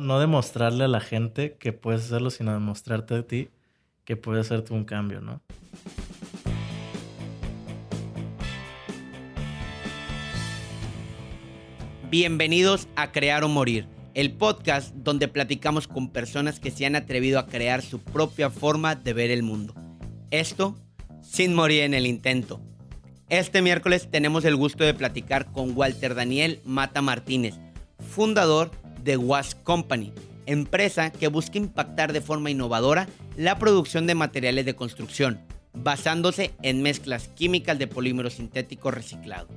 no demostrarle a la gente que puedes hacerlo, sino demostrarte a ti que puedes hacerte un cambio, ¿no? Bienvenidos a Crear o Morir, el podcast donde platicamos con personas que se han atrevido a crear su propia forma de ver el mundo. Esto sin morir en el intento. Este miércoles tenemos el gusto de platicar con Walter Daniel Mata Martínez, fundador de Was Company, empresa que busca impactar de forma innovadora la producción de materiales de construcción, basándose en mezclas químicas de polímeros sintéticos reciclados.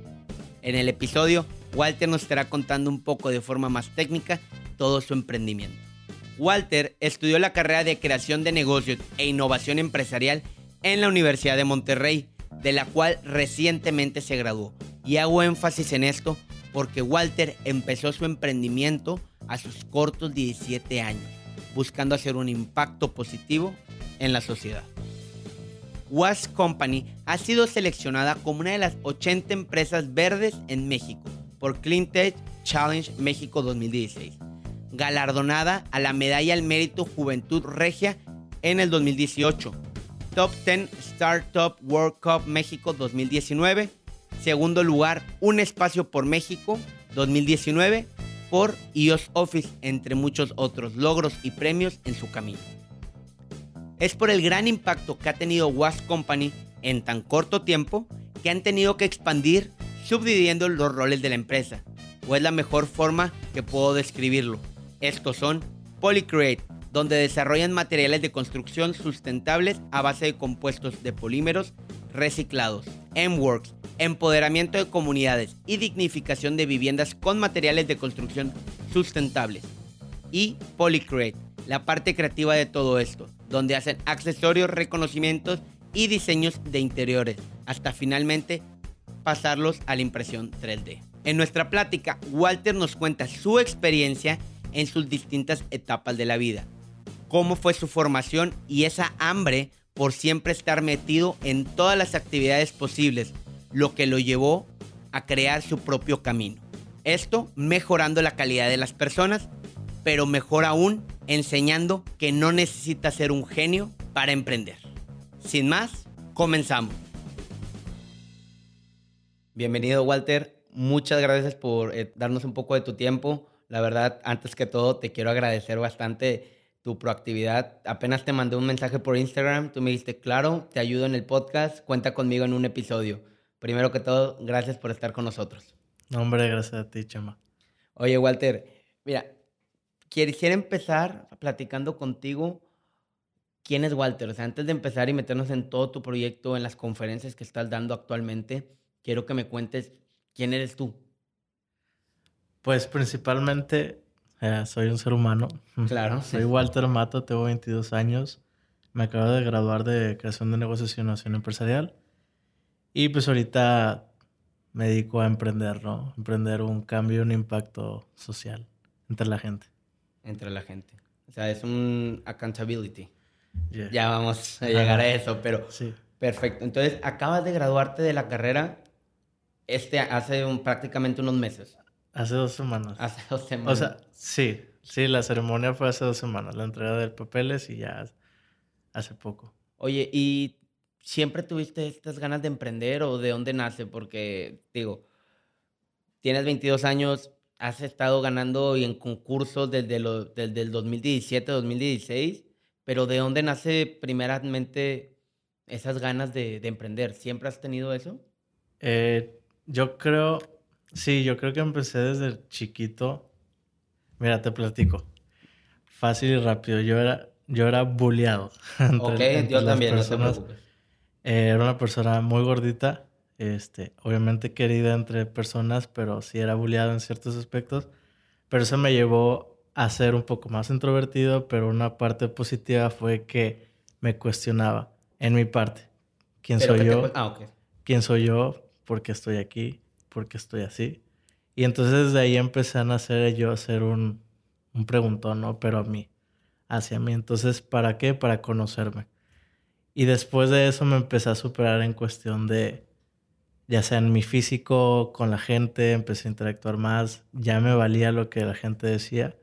En el episodio, Walter nos estará contando un poco de forma más técnica todo su emprendimiento. Walter estudió la carrera de creación de negocios e innovación empresarial en la Universidad de Monterrey, de la cual recientemente se graduó. Y hago énfasis en esto porque Walter empezó su emprendimiento a sus cortos 17 años, buscando hacer un impacto positivo en la sociedad. Was Company ha sido seleccionada como una de las 80 empresas verdes en México por Cleantech Challenge México 2016, galardonada a la Medalla al Mérito Juventud Regia en el 2018, Top 10 Startup World Cup México 2019, segundo lugar Un Espacio por México 2019 por iOS Office, entre muchos otros logros y premios en su camino es por el gran impacto que ha tenido Was Company en tan corto tiempo que han tenido que expandir subdividiendo los roles de la empresa. O es la mejor forma que puedo describirlo. Estos son Polycreate, donde desarrollan materiales de construcción sustentables a base de compuestos de polímeros reciclados. M-Works, empoderamiento de comunidades y dignificación de viviendas con materiales de construcción sustentables. Y Polycreate, la parte creativa de todo esto, donde hacen accesorios, reconocimientos y diseños de interiores, hasta finalmente pasarlos a la impresión 3D. En nuestra plática, Walter nos cuenta su experiencia en sus distintas etapas de la vida, cómo fue su formación y esa hambre por siempre estar metido en todas las actividades posibles, lo que lo llevó a crear su propio camino. Esto mejorando la calidad de las personas, pero mejor aún enseñando que no necesita ser un genio para emprender. Sin más, comenzamos. Bienvenido Walter, muchas gracias por eh, darnos un poco de tu tiempo. La verdad, antes que todo, te quiero agradecer bastante tu proactividad. Apenas te mandé un mensaje por Instagram, tú me dijiste, claro, te ayudo en el podcast, cuenta conmigo en un episodio. Primero que todo, gracias por estar con nosotros. hombre, gracias a ti, Chema. Oye, Walter, mira, quisiera empezar platicando contigo quién es Walter. O sea, antes de empezar y meternos en todo tu proyecto, en las conferencias que estás dando actualmente, quiero que me cuentes quién eres tú. Pues principalmente eh, soy un ser humano. Claro. soy Walter Mato, tengo 22 años. Me acabo de graduar de creación de negocios y innovación empresarial. Y pues ahorita me dedico a emprender, ¿no? Emprender un cambio, un impacto social entre la gente entre la gente. O sea, es un accountability. Ya vamos a llegar a eso, pero sí. perfecto. Entonces, acabas de graduarte de la carrera este hace un, prácticamente unos meses. Hace dos semanas. Hace dos semanas. O sea, sí, sí, la ceremonia fue hace dos semanas, la entrega de papeles y ya hace poco. Oye, ¿y siempre tuviste estas ganas de emprender o de dónde nace? Porque, digo, tienes 22 años, has estado ganando en concursos desde, lo, desde el 2017, 2016, pero ¿de dónde nace primeramente esas ganas de, emprender? ¿Siempre has tenido eso? Eh, yo creo, sí, yo creo que empecé desde chiquito. Mira, te platico. Fácil y rápido. Yo era, yo era bulleado. ok, yo también, no te preocupes. Eh, era una persona muy gordita este, obviamente querida entre personas, pero sí era bulleado en ciertos aspectos. Pero eso me llevó a ser un poco más introvertido, pero una parte positiva fue que me cuestionaba en mi parte. ¿Quién soy yo? Ah, ¿Quién soy yo? ¿Por qué estoy aquí? ¿Por qué estoy así? Y entonces de ahí empecé a nacer yo a hacer un, un preguntón, ¿no? Pero a mí, hacia mí. Entonces, ¿para qué? Para conocerme. Y después de eso me empecé a superar en cuestión de ya sea en mi físico, con la gente, empecé a interactuar más, ya me valía lo que la gente decía.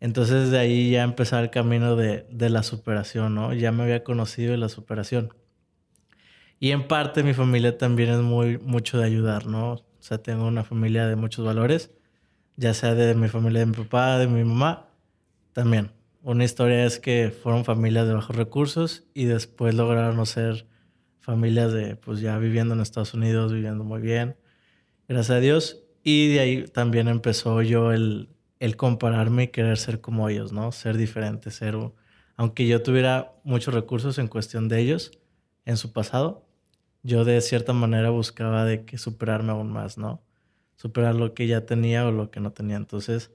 Entonces de ahí ya empezaba el camino de, de la superación, ¿no? Ya me había conocido de la superación. Y en parte mi familia también es muy mucho de ayudar, ¿no? O sea, tengo una familia de muchos valores, ya sea de mi familia de mi papá, de mi mamá, también. Una historia es que fueron familias de bajos recursos y después lograron ser familias de, pues ya viviendo en Estados Unidos, viviendo muy bien, gracias a Dios. Y de ahí también empezó yo el, el compararme y querer ser como ellos, ¿no? Ser diferente, ser... Aunque yo tuviera muchos recursos en cuestión de ellos en su pasado, yo de cierta manera buscaba de que superarme aún más, ¿no? Superar lo que ya tenía o lo que no tenía. Entonces,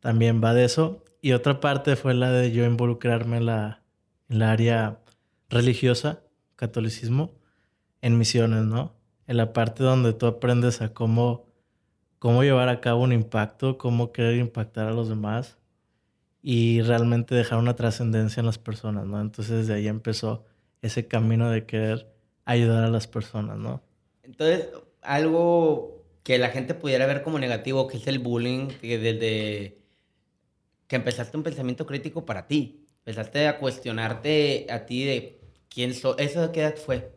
también va de eso. Y otra parte fue la de yo involucrarme en la, en área religiosa, catolicismo, en misiones, ¿no? En la parte donde tú aprendes a cómo cómo llevar a cabo un impacto, cómo querer impactar a los demás y realmente dejar una trascendencia en las personas, ¿no? Entonces de ahí empezó ese camino de querer ayudar a las personas, ¿no? Entonces, algo que la gente pudiera ver como negativo, que es el bullying, que desde que empezaste un pensamiento crítico para ti, empezaste a cuestionarte a ti de quién soy, ¿eso de qué edad fue?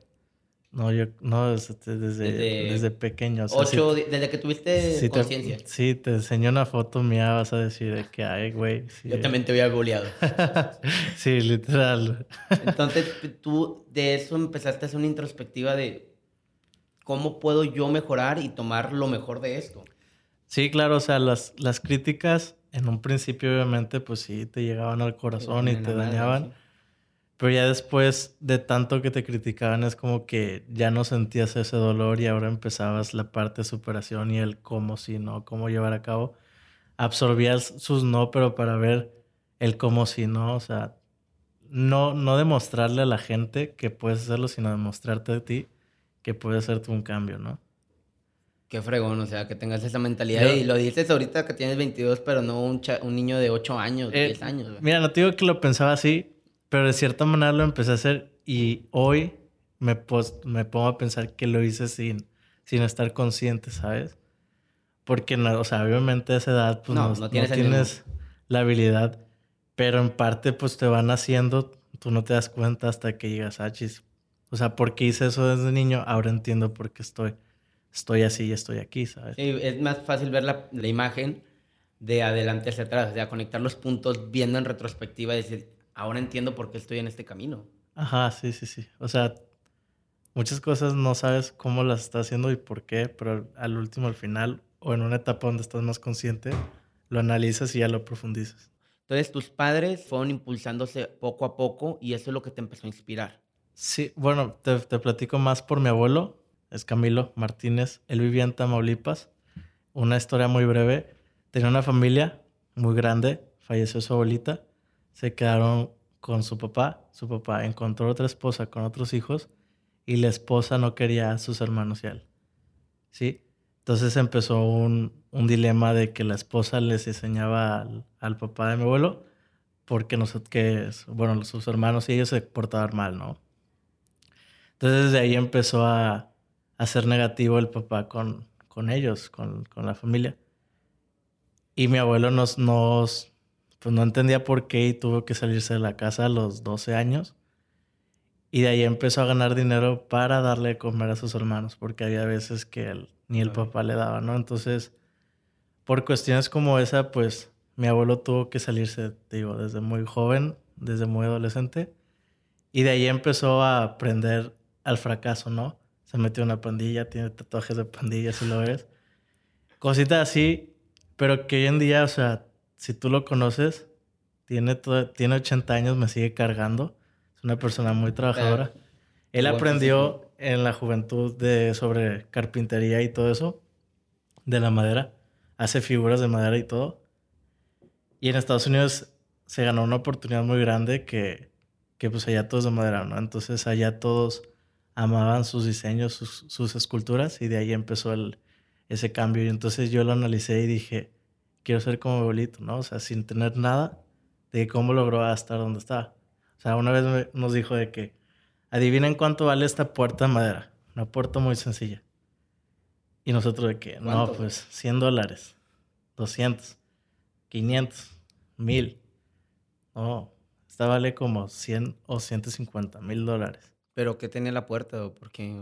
No, yo, no, desde, desde, pequeño. ocho, desde que tuviste conciencia. Sí, te enseño una foto mía, vas a decir de que hay, güey. yo también te había goleado. sí, literal. Entonces, tú de eso empezaste a hacer una introspectiva de cómo puedo yo mejorar y tomar lo mejor de esto. Sí, claro, o sea, las, las críticas en un principio, obviamente, pues sí, te llegaban al corazón y te dañaban. Pero ya después de tanto que te criticaban es como que ya no sentías ese dolor y ahora empezabas la parte de superación y el cómo sí, no, cómo llevar a cabo. Absorbías sus no, pero para ver el cómo sí, no, o sea, no, no demostrarle a la gente que puedes hacerlo, sino demostrarte a ti que puedes hacerte un cambio, ¿no? Qué fregón, o sea, que tengas esa mentalidad. y lo dices ahorita que tienes 22, pero no un, un niño de 8 años, 10 eh, años. Mira, no te digo que lo pensaba así, pero de cierta manera lo empecé a hacer y hoy me, me pongo a pensar que lo hice sin, sin estar consciente, ¿sabes? Porque, no, o sea, obviamente a esa edad pues no, tienes, la habilidad, pero en parte pues te van haciendo, tú no te das cuenta hasta que llegas a chis. O sea, porque hice eso desde niño, ahora entiendo por qué estoy, estoy así y estoy aquí, ¿sabes? Sí, es más fácil ver la, la imagen de adelante hacia atrás, o sea, conectar los puntos viendo en retrospectiva y decir, ahora entiendo por qué estoy en este camino. Ajá, sí, sí, sí. O sea, muchas cosas no sabes cómo las estás haciendo y por qué, pero al último, al final, o en una etapa donde estás más consciente, lo analizas y ya lo profundizas. Entonces, tus padres fueron impulsándose poco a poco y eso es lo que te empezó a inspirar. Sí, bueno, te, te platico más por mi abuelo, es Camilo Martínez. Él vivía en Tamaulipas. Una historia muy breve. Tenía una familia muy grande, falleció su abuelita se quedaron con su papá. Su papá encontró otra esposa con otros hijos y la esposa no quería a sus hermanos y a él. ¿Sí? Entonces empezó un, un dilema de que la esposa les enseñaba al, papá de mi abuelo porque nosotros, que, bueno, sus hermanos y ellos se portaban mal, ¿no? Entonces desde ahí empezó a, a ser negativo el papá con, con ellos, con, con la familia. Y mi abuelo nos, nos, pues no entendía por qué y tuvo que salirse de la casa a los 12 años. Y de ahí empezó a ganar dinero para darle de comer a sus hermanos, porque había veces que ni el papá le daba, ¿no? Entonces, por cuestiones como esa, pues mi abuelo tuvo que salirse, digo, desde muy joven, desde muy adolescente. Y de ahí empezó a aprender al fracaso, ¿no? Se metió en una pandilla, tiene tatuajes de pandilla, si lo ves. Cositas así, pero que hoy en día, o sea, si tú lo conoces, tiene, tiene 80 años, me sigue cargando. Es una persona muy trabajadora. Él aprendió en la juventud de, sobre carpintería y todo eso, de la madera. Hace figuras de madera y todo. Y en Estados Unidos se ganó una oportunidad muy grande que, que pues allá todos de madera, ¿no? Entonces allá todos amaban sus diseños, sus, sus esculturas y de ahí empezó el, ese cambio. Y entonces yo lo analicé y dije, quiero ser como abuelito, ¿no? O sea, sin tener nada de cómo logró estar donde está. O sea, una vez nos dijo de que, adivinen cuánto vale esta puerta de madera. Una puerta muy sencilla. Y nosotros de que, no, pues 100 dólares, 200, 500, mil. No, esta vale como 100 o 150 mil dólares. ¿Pero qué tiene la puerta o por qué?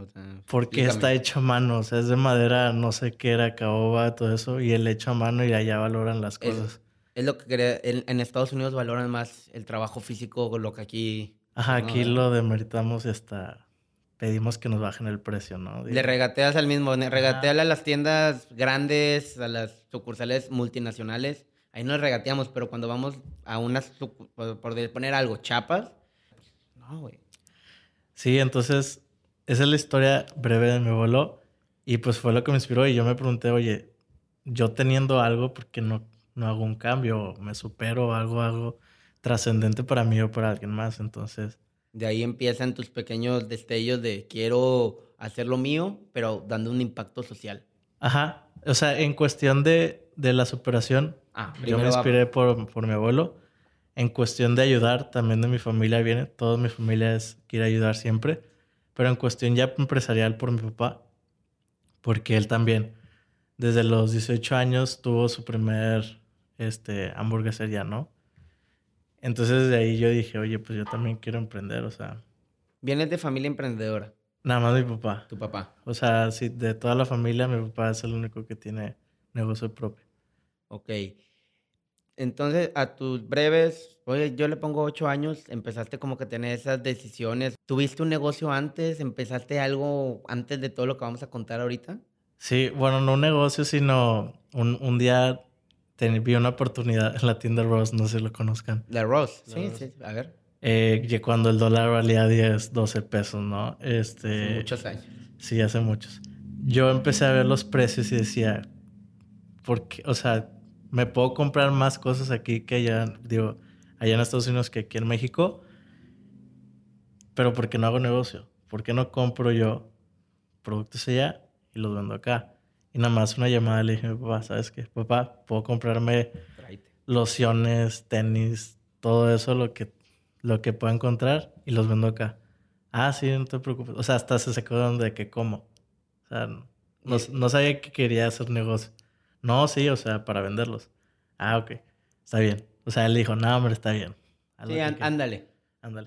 Porque está hecho a mano, o sea, es de madera, no sé qué era, caoba, todo eso, y el hecho a mano y allá valoran las cosas. Es, lo que quería, en, Estados Unidos valoran más el trabajo físico, lo que aquí... Ajá, aquí lo demeritamos y hasta pedimos que nos bajen el precio, ¿no? Le regateas al mismo, regateale a las tiendas grandes, a las sucursales multinacionales, ahí nos regateamos, pero cuando vamos a unas, por poner algo, chapas, no, güey. Sí, entonces, esa es la historia breve de mi abuelo. Y pues fue lo que me inspiró. Y yo me pregunté, oye, yo teniendo algo, ¿por qué no, no hago un cambio? ¿Me supero? ¿Algo, algo trascendente para mí o para alguien más? Entonces... De ahí empiezan tus pequeños destellos de quiero hacer lo mío, pero dando un impacto social. Ajá. O sea, en cuestión de, de la superación, ah, yo me inspiré por, por mi abuelo en cuestión de ayudar, también de mi familia viene, toda mi familia es, quiere ayudar siempre, pero en cuestión ya empresarial por mi papá, porque él también desde los 18 años tuvo su primer este, hamburguesería, ¿no? Entonces de ahí yo dije, oye, pues yo también quiero emprender, o sea. ¿Vienes de familia emprendedora? Nada más mi papá. ¿Tu papá? O sea, sí, de toda la familia, mi papá es el único que tiene negocio propio. Ok. Entonces, a tus breves, oye, yo le pongo ocho años, empezaste como que a tener esas decisiones. ¿Tuviste un negocio antes? ¿Empezaste algo antes de todo lo que vamos a contar ahorita? Sí, bueno, no un negocio, sino un, un día vi una oportunidad en la tienda Ross, no sé si lo conozcan. La Ross, sí, sí, a ver. Eh, cuando el dólar valía 10, 12 pesos, ¿no? Este, hace muchos años. Sí, hace muchos. Yo empecé a ver los precios y decía, ¿por qué? O sea, me puedo comprar más cosas aquí que allá, digo, allá en Estados Unidos que aquí en México, pero ¿por qué no hago negocio? ¿Por qué no compro yo productos allá y los vendo acá? Y nada más una llamada le dije, papá, ¿sabes qué? Papá, puedo comprarme lociones, tenis, todo eso, lo que, lo que pueda encontrar y los vendo acá. Ah, sí, no te preocupes. O sea, hasta se secó de que como. O sea, no, no sabía que quería hacer negocio. No, sí, o sea, para venderlos. Ah, ok. Está bien. O sea, él dijo, no, hombre, está bien. Sí, ándale.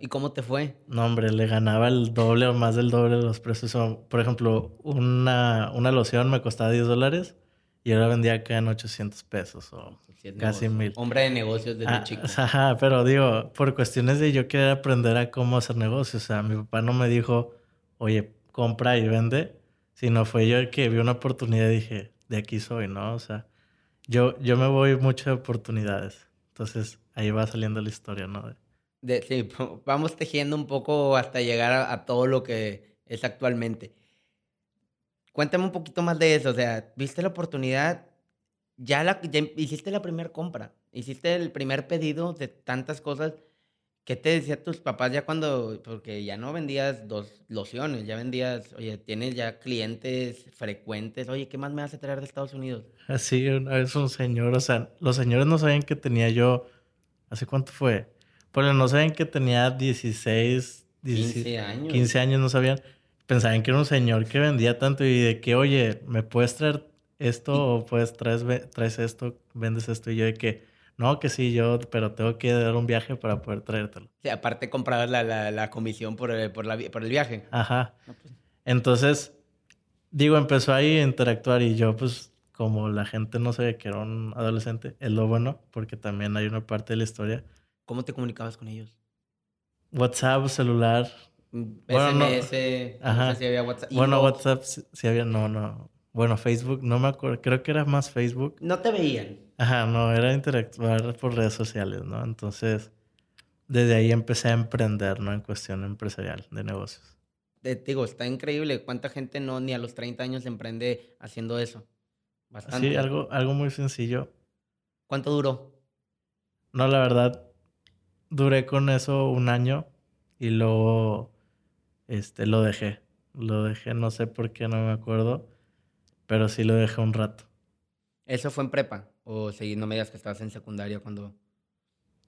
¿Y cómo te fue? No, hombre, le ganaba el doble o más del doble de los precios. Por ejemplo, una, una loción me costaba 10 dólares y ahora vendía acá en 800 pesos o casi mil. Hombre de negocios desde ah, chico. Ajá, pero digo, por cuestiones de yo querer aprender a cómo hacer negocios. O sea, mi papá no me dijo, oye, compra y vende, sino fue yo el que vi una oportunidad y dije, de aquí soy, ¿no? O sea, yo, yo me voy muchas oportunidades. Entonces ahí va saliendo la historia, ¿no? De, sí, vamos tejiendo un poco hasta llegar a, todo lo que es actualmente. Cuéntame un poquito más de eso, o sea, viste la oportunidad, ya, la, ya hiciste la primera compra, hiciste el primer pedido de tantas cosas ¿Qué te decía tus papás ya cuando, porque ya no vendías dos lociones, ya vendías, oye, tienes ya clientes frecuentes, oye, ¿qué más me vas a traer de Estados Unidos? Así, es un señor, o sea, los señores no sabían que tenía yo, ¿hace cuánto fue? Porque no sabían que tenía 16, 15 años. 15 años, no sabían, pensaban que era un señor que vendía tanto y de que, oye, ¿me puedes traer esto o puedes traes, traes esto, vendes esto? Y yo de que no, que sí, yo, pero tengo que dar un viaje para poder traértelo. Sí, aparte comprar la, la, la comisión por el, por, la, por el viaje. Ajá. Pues. Entonces, digo, empezó ahí a interactuar y yo, pues, como la gente no sabía que era un adolescente, es lo bueno, porque también hay una parte de la historia. ¿Cómo te comunicabas con ellos? WhatsApp, celular. SMS, bueno, no, sé si había WhatsApp. Bueno, WhatsApp sí había, no, no. Bueno, Facebook, no me acuerdo, creo que era más Facebook. No te veían. Ajá, no, era interactuar por redes sociales, ¿no? Entonces, desde ahí empecé a emprender, ¿no? En cuestión empresarial, de negocios. Te digo, está increíble. ¿Cuánta gente no ni a los 30 años emprende haciendo eso? Bastante. Sí, algo, algo muy sencillo. ¿Cuánto duró? No, la verdad, duré con eso un año y luego este, lo dejé. Lo dejé, no sé por qué, no me acuerdo. Pero sí lo dejé un rato. ¿Eso fue en prepa? ¿O seguí, no me digas que estabas en secundaria cuando...?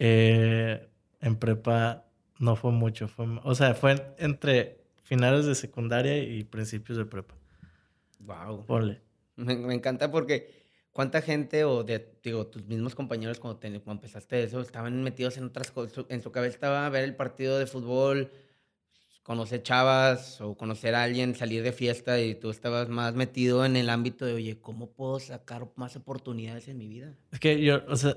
Eh, en prepa no fue mucho. Fue, o sea, fue entre finales de secundaria y principios de prepa. Wow. Ponle. Me, me encanta porque ¿Cuánta gente o de, digo, tus mismos compañeros cuando, te, cuando empezaste eso estaban metidos en otras cosas? En su cabeza estaba ver el partido de fútbol, conocer chavas o conocer a alguien, salir de fiesta y tú estabas más metido en el ámbito de, oye, ¿cómo puedo sacar más oportunidades en mi vida? Es que yo, o sea,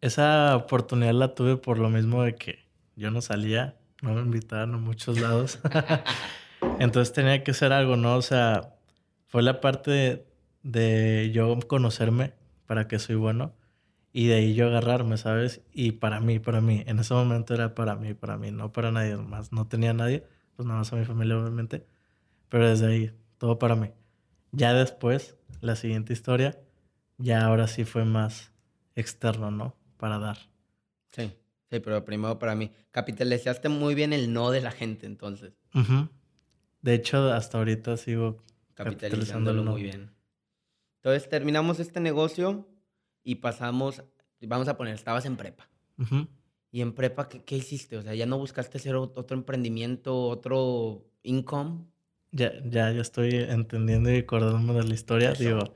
esa oportunidad la tuve por lo mismo de que yo no salía, no me invitaban a muchos lados. Entonces tenía que hacer algo, ¿no? O sea, fue la parte de, yo conocerme para que soy bueno y de ahí yo agarrarme, ¿sabes? Y para mí, para mí, en ese momento era para mí, para mí, no para nadie más. No tenía nadie pues nada más a mi familia obviamente, pero desde ahí, todo para mí. Ya después, la siguiente historia, ya ahora sí fue más externo, ¿no? Para dar. Sí, sí, pero primero para mí. Capitalizaste muy bien el no de la gente, entonces. De hecho, hasta ahorita sigo capitalizándolo muy bien. Entonces, terminamos este negocio y pasamos, vamos a poner, estabas en prepa. ¿Y en prepa qué, hiciste? O sea, ¿ya no buscaste hacer otro emprendimiento, otro income? Ya, ya, ya estoy entendiendo y acordándome de la historia. Digo,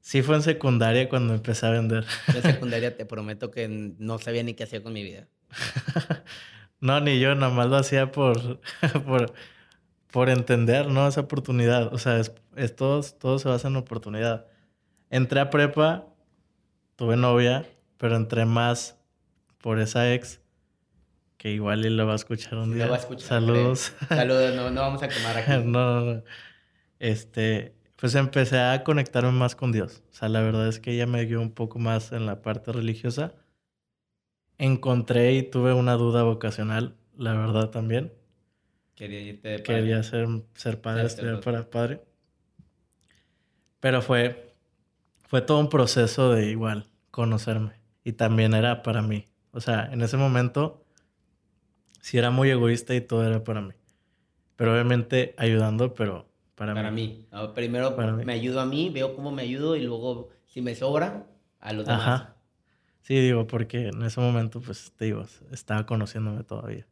sí fue en secundaria cuando empecé a vender. En secundaria te prometo que no sabía ni qué hacía con mi vida. no, ni yo, nada más lo hacía por, por, por entender, ¿no? Esa oportunidad. O sea, es, todo, todo se basa en oportunidad. Entré a prepa, tuve novia, pero entré más por esa ex que igual él lo va a escuchar un día. Lo va a escuchar. Saludos. Saludos, no, no vamos a quemar aquí. no, no, no. Este, pues empecé a conectarme más con Dios. O sea, la verdad es que ella me dio un poco más en la parte religiosa. Encontré y tuve una duda vocacional, la verdad también. Quería irte de padre. Quería ser, ser padre, estudiar para padre. Pero fue, fue todo un proceso de igual conocerme. Y también era para mí. O sea, en ese momento sí era muy egoísta y todo era para mí. Pero obviamente ayudando, pero para, para mí. primero me ayudo a mí, veo cómo me ayudo y luego si me sobra, a los demás. Ajá. Sí, digo, porque en ese momento, pues te digo, estaba conociéndome todavía.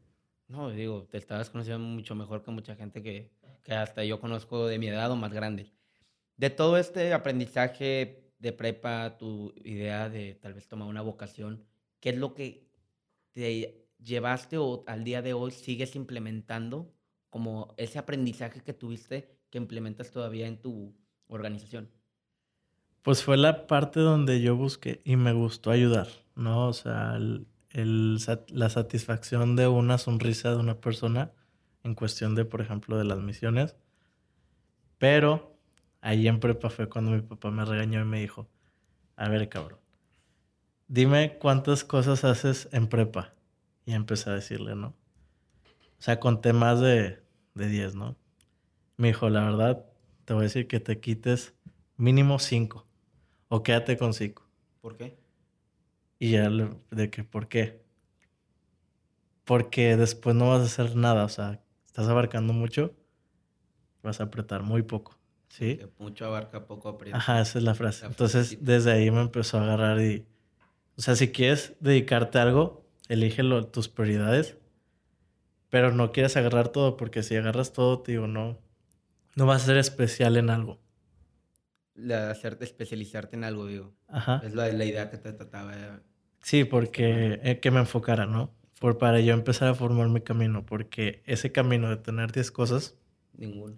No, digo, te estabas conociendo mucho mejor que mucha gente que, que hasta yo conozco de mi edad o más grande. De todo este aprendizaje de prepa, tu idea de tal vez tomar una vocación, ¿Qué es lo que te llevaste o al día de hoy sigues implementando como ese aprendizaje que tuviste que implementas todavía en tu organización? Pues fue la parte donde yo busqué y me gustó ayudar, ¿no? O sea, la satisfacción de una sonrisa de una persona en cuestión de, por ejemplo, de las misiones. Pero ahí en prepa fue cuando mi papá me regañó y me dijo, a ver, cabrón, dime cuántas cosas haces en prepa. Y empecé a decirle, ¿no? O sea, conté más de, de 10, ¿no? Me dijo, la verdad, te voy a decir que te quites mínimo 5. O quédate con 5. ¿Por qué? Y ya le, de que, ¿por qué? Porque después no vas a hacer nada. O sea, estás abarcando mucho, vas a apretar muy poco. ¿Sí? mucho abarca, poco aprieta. Ajá, esa es la frase. Entonces, desde ahí me empezó a agarrar y o sea, si quieres dedicarte a algo, elige tus prioridades, pero no quieres agarrar todo, porque si agarras todo, te digo, no, no vas a ser especial en algo. La, hacerte especializarte en algo, digo. Ajá. Es la, la idea que te trataba de... Sí, porque eh, que me enfocara, ¿no? Por, para yo empezar a formar mi camino, porque ese camino de tener 10 cosas... Ninguno.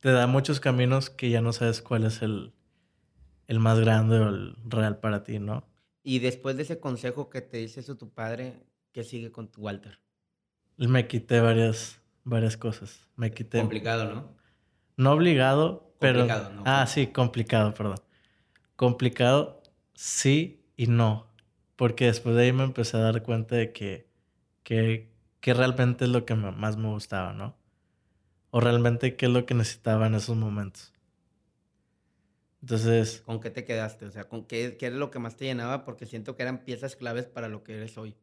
Te da muchos caminos que ya no sabes cuál es el, el más grande o el real para ti, ¿no? Y después de ese consejo que te dice eso tu padre, ¿qué sigue con tu Walter? Me quité varias, varias cosas. Me quité. Complicado, ¿no? No obligado, pero. Complicado, ¿no? Ah, sí, complicado, perdón. Complicado, sí y no. Porque después de ahí me empecé a dar cuenta de que, que, que realmente es lo que más me gustaba, ¿no? O realmente qué es lo que necesitaba en esos momentos. Entonces... ¿Con qué te quedaste? O sea, ¿con qué, qué era lo que más te llenaba? Porque siento que eran piezas claves para lo que eres hoy.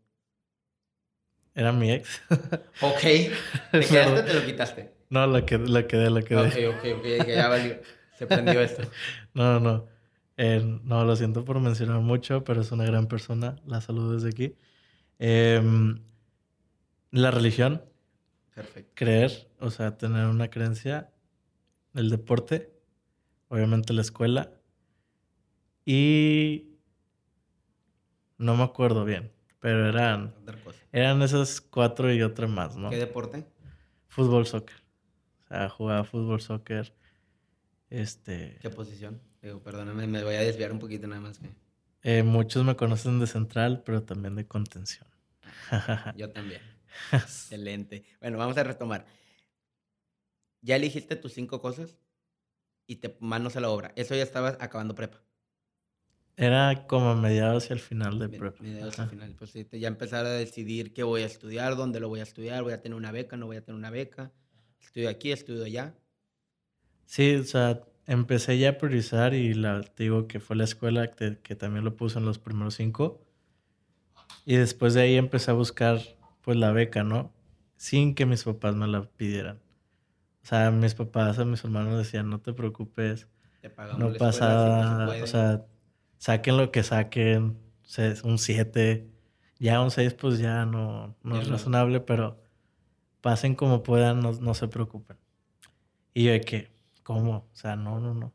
Era mi ex. ok. ¿Te quedaste o te lo quitaste? No, lo, que, lo quedé, lo quedé. Ok, ok, ok. Ya valió. Se prendió esto. No, no, no. Eh, no, lo siento por mencionar mucho, pero es una gran persona. La saludo desde aquí. Em, la religión. Perfecto. Creer, o sea, tener una creencia. El deporte obviamente la escuela y no me acuerdo bien, pero eran, eran esas cuatro y otra más, ¿no? ¿Qué deporte? Fútbol, soccer. O sea, jugaba fútbol, soccer. Este. ¿Qué posición? Digo, perdóname, me voy a desviar un poquito nada más. Eh, muchos me conocen de central, pero también de contención. Yo también. Excelente. Bueno, vamos a retomar. Ya elegiste tus cinco cosas y te manos a la obra. Eso ya estabas acabando prepa. Era como mediados y al final de prepa. Mediados al final. Pues sí, ya empezar a decidir qué voy a estudiar, dónde lo voy a estudiar, voy a tener una beca, no voy a tener una beca. Estudio aquí, estudio allá. Sí, o sea, empecé ya a priorizar y la, te digo que fue la escuela que, que también lo puso en los primeros cinco. Y después de ahí empecé a buscar pues la beca, ¿no? Sin que mis papás me la pidieran. O sea, mis papás a mis hermanos decían, no te preocupes, no pasa nada, o sea, saquen lo que saquen, un 7, ya un 6 pues ya no, no es razonable, pero pasen como puedan, no, no se preocupen. Y yo de que, ¿cómo? O sea, no, no, no.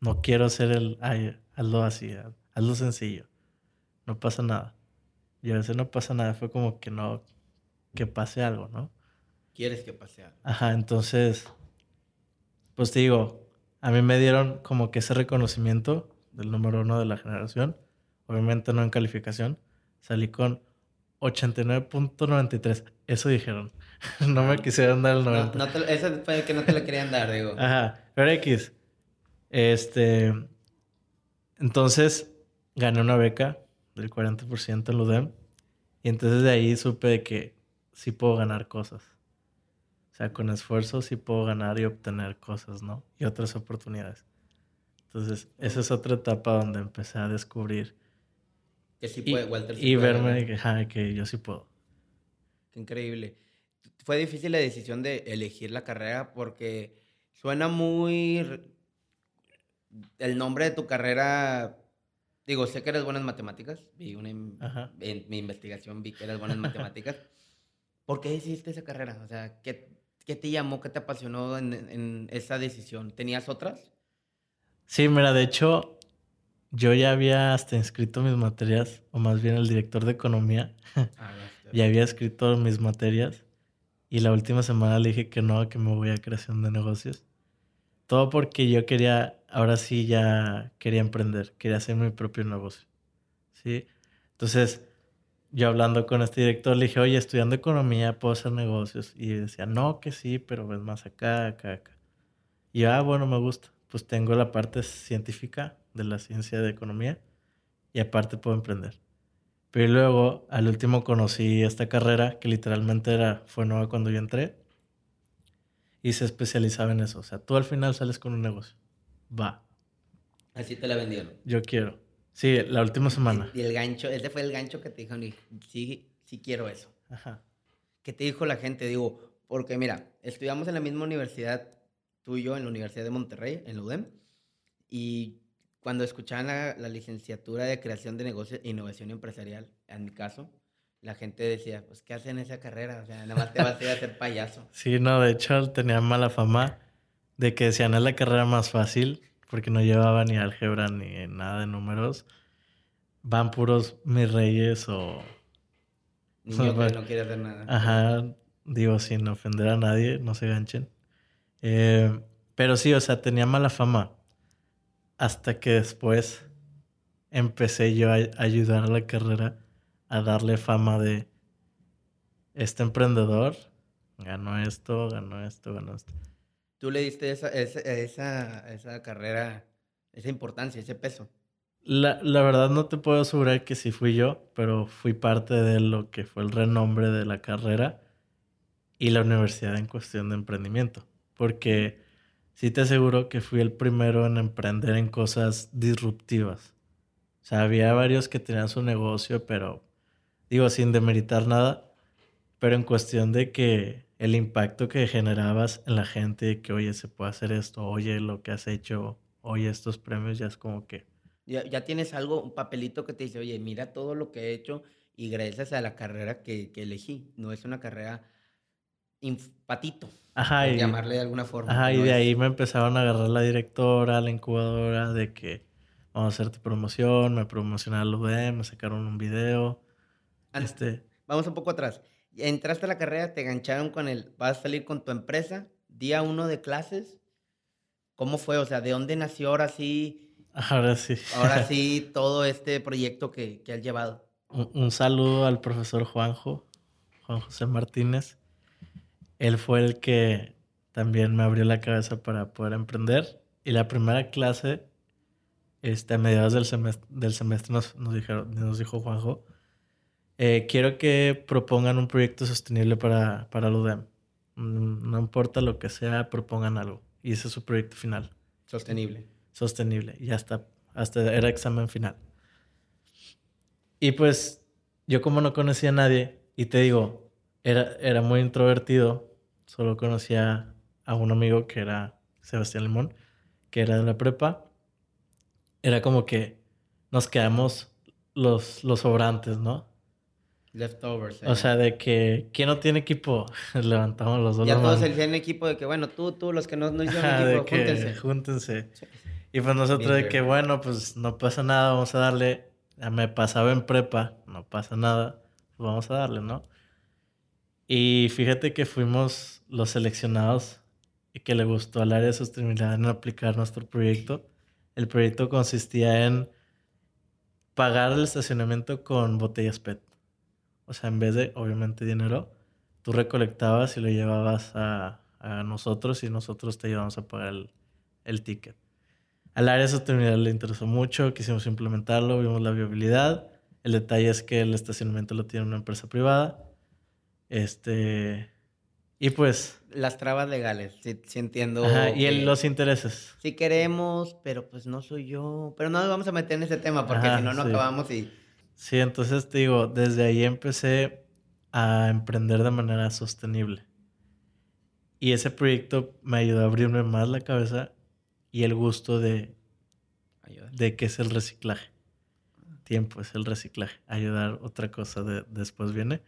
No quiero ser el, ay, hazlo así, hazlo sencillo. No pasa nada. Y a veces no pasa nada, fue como que no, que pase algo, ¿no? Quieres que pase algo. Ajá, entonces, pues te digo, a mí me dieron como que ese reconocimiento del número uno de la generación, obviamente no en calificación, salí con 89.93, eso dijeron. no me quisieron dar el 90. No, no eso fue que no te lo querían dar, digo. Ajá, pero X, este, entonces gané una beca del 40% en UDEM. Y entonces de ahí supe que sí puedo ganar cosas. Sea, con esfuerzo sí puedo ganar y obtener cosas, ¿no? Y otras oportunidades. Entonces, esa es otra etapa donde empecé a descubrir. Que sí puede, Walter. y verme que, que yo sí puedo. Qué increíble. Fue difícil la decisión de elegir la carrera porque suena muy... El nombre de tu carrera Digo, sé que eres buena en matemáticas. Vi una en mi investigación vi que eres buena en matemáticas. ¿Por qué decidiste esa carrera? O sea, ¿qué, qué te llamó, qué te apasionó en, en, esa decisión? ¿Tenías otras? Sí, mira, de hecho, yo ya había hasta inscrito mis materias, o más bien el director de economía, ah, ya había escrito mis materias. Y la última semana le dije que no, que me voy a creación de negocios. Todo porque yo quería, ahora sí ya quería emprender, quería hacer mi propio negocio. ¿Sí? Entonces, yo hablando con este director le dije, oye, estudiando economía puedo hacer negocios. Y decía, no, que sí, pero ves más acá, acá, acá. Y yo, ah, bueno, me gusta. Pues tengo la parte científica de la ciencia de economía y aparte puedo emprender. Pero luego, al último conocí esta carrera que literalmente era, fue nueva cuando yo entré y se especializaba en eso. O sea, tú al final sales con un negocio. Va. Así te la vendieron. Yo quiero. Sí, la última semana. Y, el gancho, ese fue el gancho que te dijeron, sí, sí quiero eso. Ajá. ¿Qué te dijo la gente? Digo, porque mira, estudiamos en la misma universidad, tú y yo, en la Universidad de Monterrey, en la UDEM, y cuando escuchaban la, la licenciatura de creación de negocios e innovación empresarial, en mi caso, la gente decía, pues, ¿qué hacen esa carrera? O sea, nada más te vas a ir a hacer payaso. Sí, no, de hecho tenía mala fama de que decían, es la carrera más fácil, porque no llevaba ni álgebra ni nada de números. Van puros mis reyes o... Niño que no quiere hacer nada. Ajá, digo, sin ofender a nadie, no se ganchen. Eh, pero sí, o sea, tenía mala fama. Hasta que después empecé yo a ayudar a la carrera a darle fama de este emprendedor ganó esto, ganó esto, ganó esto. ¿Tú le diste esa, esa, esa, carrera, esa importancia, ese peso? La, la, verdad no te puedo asegurar que sí fui yo, pero fui parte de lo que fue el renombre de la carrera y la universidad en cuestión de emprendimiento. Porque sí te aseguro que fui el primero en emprender en cosas disruptivas. O sea, había varios que tenían su negocio, pero digo, sin demeritar nada, pero en cuestión de que el impacto que generabas en la gente, que oye, se puede hacer esto, oye, lo que has hecho, oye, estos premios, ya es como que... Ya, ya tienes algo, un papelito que te dice, oye, mira todo lo que he hecho y gracias a la carrera que, que elegí. No es una carrera patito, ajá, por llamarle de alguna forma. Ajá, y de ahí me empezaron a agarrar la directora, la incubadora, de que vamos a hacer tu promoción, me promocionaron al UDM, me sacaron un video. Este, Vamos un poco atrás. Entraste a la carrera, te engancharon con el, vas a salir con tu empresa, día uno de clases. ¿Cómo fue? O sea, ¿de dónde nació ahora sí, ahora sí. ahora sí todo este proyecto que, que has llevado? Un, un saludo al profesor Juanjo, Juan José Martínez. Él fue el que también me abrió la cabeza para poder emprender. Y la primera clase, este, a mediados del semestre, del semestre nos, nos, dijeron, nos dijo Juanjo, eh, quiero que propongan un proyecto sostenible para, para el UDEM. Mm, No importa lo que sea, propongan algo. Y ese es su proyecto final Sostenible. sostenible y hasta, hasta era examen final. Y pues yo como no conocía a nadie, y te digo, era, era muy introvertido, solo conocía a un amigo que era Sebastián Limón, que era de la prepa, era como que nos quedamos los, los sobrantes, ¿no? Leftovers. O eh. sea, de que, ¿quién no tiene equipo? Levantamos los dos ya todos hicieron equipo de que, bueno, tú, tú, los que no, no hicieron Ajá, de equipo, que júntense. júntense. Sí. Y pues nosotros Bien de que, bueno, pues no pasa nada, vamos a darle. Ya me pasaba en prepa, no pasa nada, pues vamos a darle, ¿no? Y fíjate que fuimos los seleccionados y que le gustó al área de sostenibilidad en aplicar nuestro proyecto. El proyecto consistía en pagar el estacionamiento con botellas PET. O sea, en vez de, obviamente, dinero, tú recolectabas y lo llevabas a, a nosotros y nosotros te ayudamos a pagar el, el ticket. Al área de sostenibilidad le interesó mucho, quisimos implementarlo, vimos la viabilidad. El detalle es que el estacionamiento lo tiene una empresa privada. Este. Y pues. Las trabas legales, sí, sí entiendo. ajá, y el- los intereses. Sí queremos, pero pues no soy yo. Pero no nos vamos a meter en ese tema porque si no, no sí. acabamos y... Sí, entonces te digo, desde ahí empecé a emprender de manera sostenible. Y ese proyecto me ayudó a abrirme más la cabeza y el gusto de, de qué es el reciclaje. Tiempo es el reciclaje. Ayudar otra cosa de- después viene.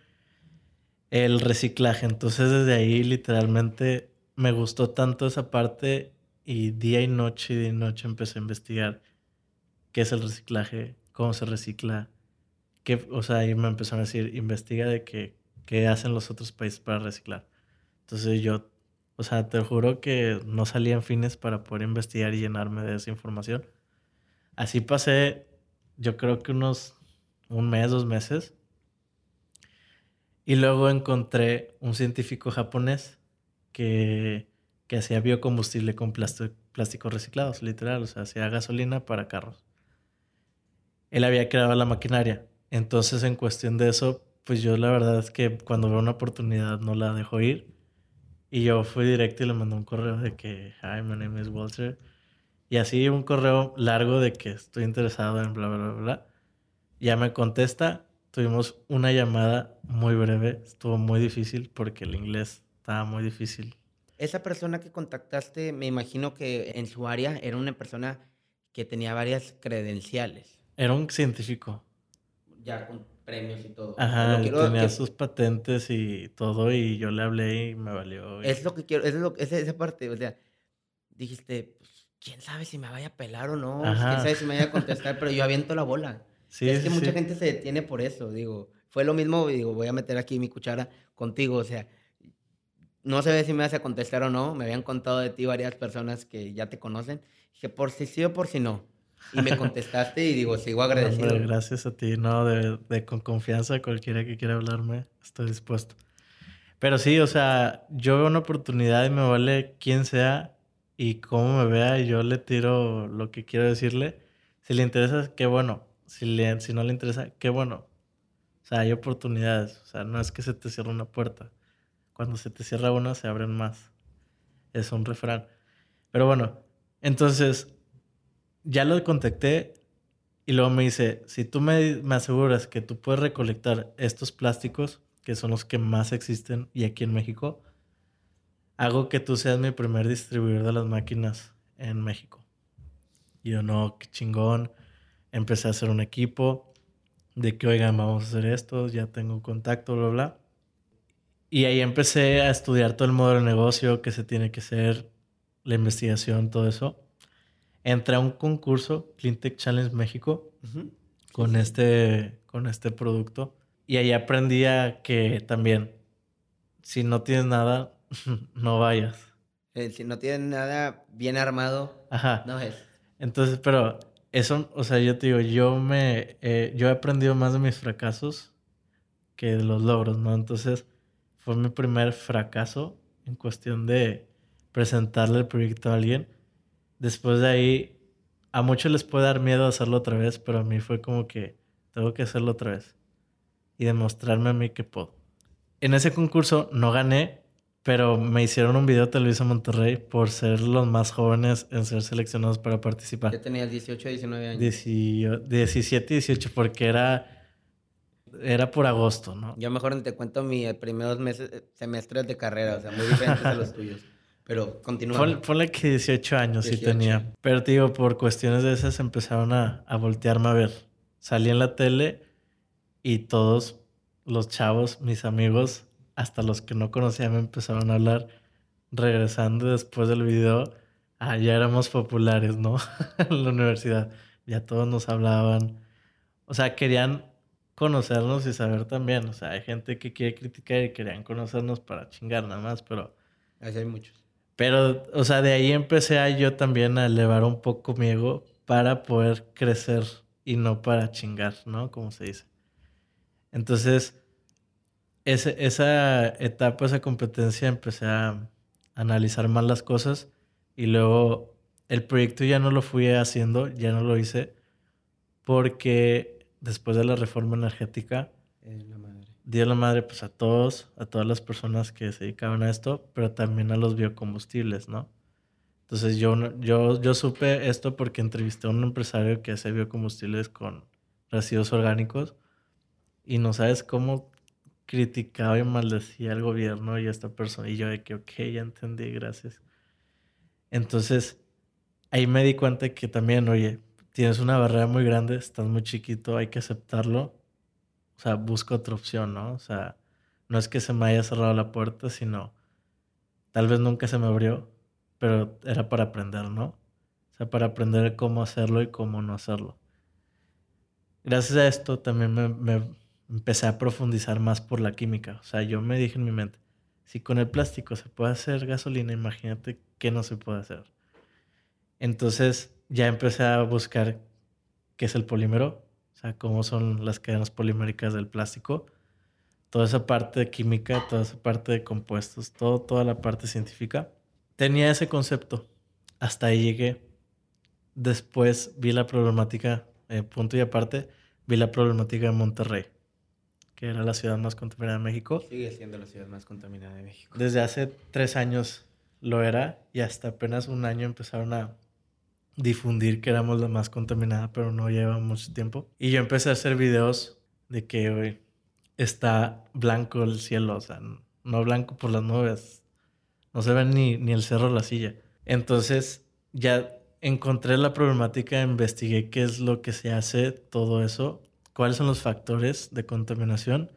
El reciclaje. Entonces desde ahí literalmente me gustó tanto esa parte y día y noche y día y noche empecé a investigar qué es el reciclaje, cómo se recicla. Qué, o sea, ahí me empezaron a decir, investiga de qué, qué hacen los otros países para reciclar. Entonces yo, o sea, te juro que no salía en fines para poder investigar y llenarme de esa información. Así pasé, yo creo que unos un mes, dos meses. Y luego encontré un científico japonés que, que hacía biocombustible con plástico, plásticos reciclados, literal, o sea, hacía gasolina para carros. Él había creado la maquinaria. Entonces, en cuestión de eso, pues yo la verdad es que cuando veo una oportunidad no la dejo ir. Y yo fui directo y le mandé un correo de que, hi, my name is Walter. Y así un correo largo de que estoy interesado en bla, bla, bla, bla. Ya me contesta. Tuvimos una llamada muy breve. Estuvo muy difícil porque el inglés estaba muy difícil. Esa persona que contactaste, me imagino que en su área era una persona que tenía varias credenciales, Era un científico. Ya con premios y todo. Ajá, quiero- tenía que- sus patentes y todo. Y yo le hablé y me valió. y- Es lo que quiero, es lo, esa, esa parte, o sea, dijiste, pues, quién sabe si me vaya a pelar o no, Ajá. quién sabe si me vaya a contestar, pero yo aviento la bola. Sí, es que sí, mucha gente se detiene por eso, digo, fue lo mismo, digo, voy a meter aquí mi cuchara contigo, o sea, no sé si me vas a contestar o no, me habían contado de ti varias personas que ya te conocen, dije, por si sí o por si no, y me contestaste y digo, sigo Hombre, agradecido. gracias a ti, no, de, de con confianza, cualquiera que quiera hablarme, estoy dispuesto. Pero sí, o sea, yo veo una oportunidad y me vale quién sea y cómo me vea y yo le tiro lo que quiero decirle. Si le interesa, qué bueno. Si, le, si no le interesa, qué bueno. O sea, hay oportunidades. O sea, no es que se te cierre una puerta. Cuando se te cierra una, se abren más. Es un refrán. Pero bueno, entonces, ya lo contacté y luego me dice, si tú me, me aseguras que tú puedes recolectar estos plásticos, que son los que más existen y aquí en México, hago que tú seas mi primer distribuidor de las máquinas en México. Y yo, no, qué chingón. Empecé a hacer un equipo de que, oigan, vamos a hacer esto, ya tengo contacto, bla, bla. Y ahí empecé a estudiar todo el modelo de negocio que se tiene que hacer, la investigación, todo eso. Entré a un concurso, Cleantech Challenge México, con, este, con este producto. Y ahí aprendí a que también, si no tienes nada, no vayas. Si no tienes nada bien armado, no es. Entonces, pero eso, o sea, yo te digo, yo me, eh, yo he aprendido más de mis fracasos que de los logros, ¿no? Entonces, fue mi primer fracaso en cuestión de presentarle el proyecto a alguien. Después de ahí, a muchos les puede dar miedo hacerlo otra vez, pero a mí fue como que tengo que hacerlo otra vez y demostrarme a mí que puedo. En ese concurso no gané, pero me hicieron un video Televisa Monterrey por ser los más jóvenes en ser seleccionados para participar. ¿Ya tenías 18, 19 años? 17, 18, porque era era por agosto, ¿no? Yo mejor te cuento mis primeros meses, semestres de carrera, o sea, muy diferentes a los tuyos. Pero continúa. Ponle que 18 años sí tenía. Pero digo, por cuestiones de esas empezaron a, a voltearme a ver. Salí en la tele y todos los chavos, mis amigos, hasta los que no conocía, me empezaron a hablar. Regresando después del video, ah, ya éramos populares, ¿no? en la universidad. Ya todos nos hablaban. O sea, querían conocernos y saber también. O sea, hay gente que quiere criticar y querían conocernos para chingar nada más, pero... Así hay muchos. Pero, o sea, de ahí empecé a yo también a elevar un poco mi ego para poder crecer y no para chingar, ¿no? Como se dice. Entonces, ese, esa etapa, esa competencia, empecé a analizar más las cosas y luego el proyecto ya no lo fui haciendo, ya no lo hice porque después de la reforma energética, madre. Dio la madre pues a todos, a todas las personas que se dedicaban a esto, pero también a los biocombustibles, ¿no? Entonces yo, yo, yo supe esto porque entrevisté a un empresario que hace biocombustibles con residuos orgánicos y no sabes cómo criticaba y maldecía al gobierno y a esta persona. Y yo de que, ok, ya entendí, gracias. Entonces, ahí me di cuenta que también, oye, tienes una barrera muy grande, estás muy chiquito, hay que aceptarlo. O sea, busca otra opción, ¿no? O sea, no es que se me haya cerrado la puerta, sino tal vez nunca se me abrió, pero era para aprender, ¿no? O sea, para aprender cómo hacerlo y cómo no hacerlo. Gracias a esto también me, me empecé a profundizar más por la química. O sea, yo me dije en mi mente, si con el plástico se puede hacer gasolina, imagínate qué no se puede hacer. Entonces, ya empecé a buscar qué es el polímero, sea, cómo son las cadenas poliméricas del plástico, toda esa parte de química, toda esa parte de compuestos, todo, toda la parte científica. Tenía ese concepto, hasta ahí llegué. Después vi la problemática, eh, punto y aparte, vi la problemática de Monterrey, que era la ciudad más contaminada de México. Sigue siendo la ciudad más contaminada de México. Desde hace tres años lo era y hasta apenas un año empezaron a difundir que éramos la más contaminada, pero no lleva mucho tiempo. Y yo empecé a hacer videos de que hoy está blanco el cielo, o sea, no blanco por las nubes, no se ve ni, ni el cerro la silla. Entonces ya encontré la problemática, investigué qué es lo que se hace, todo eso, cuáles son los factores de contaminación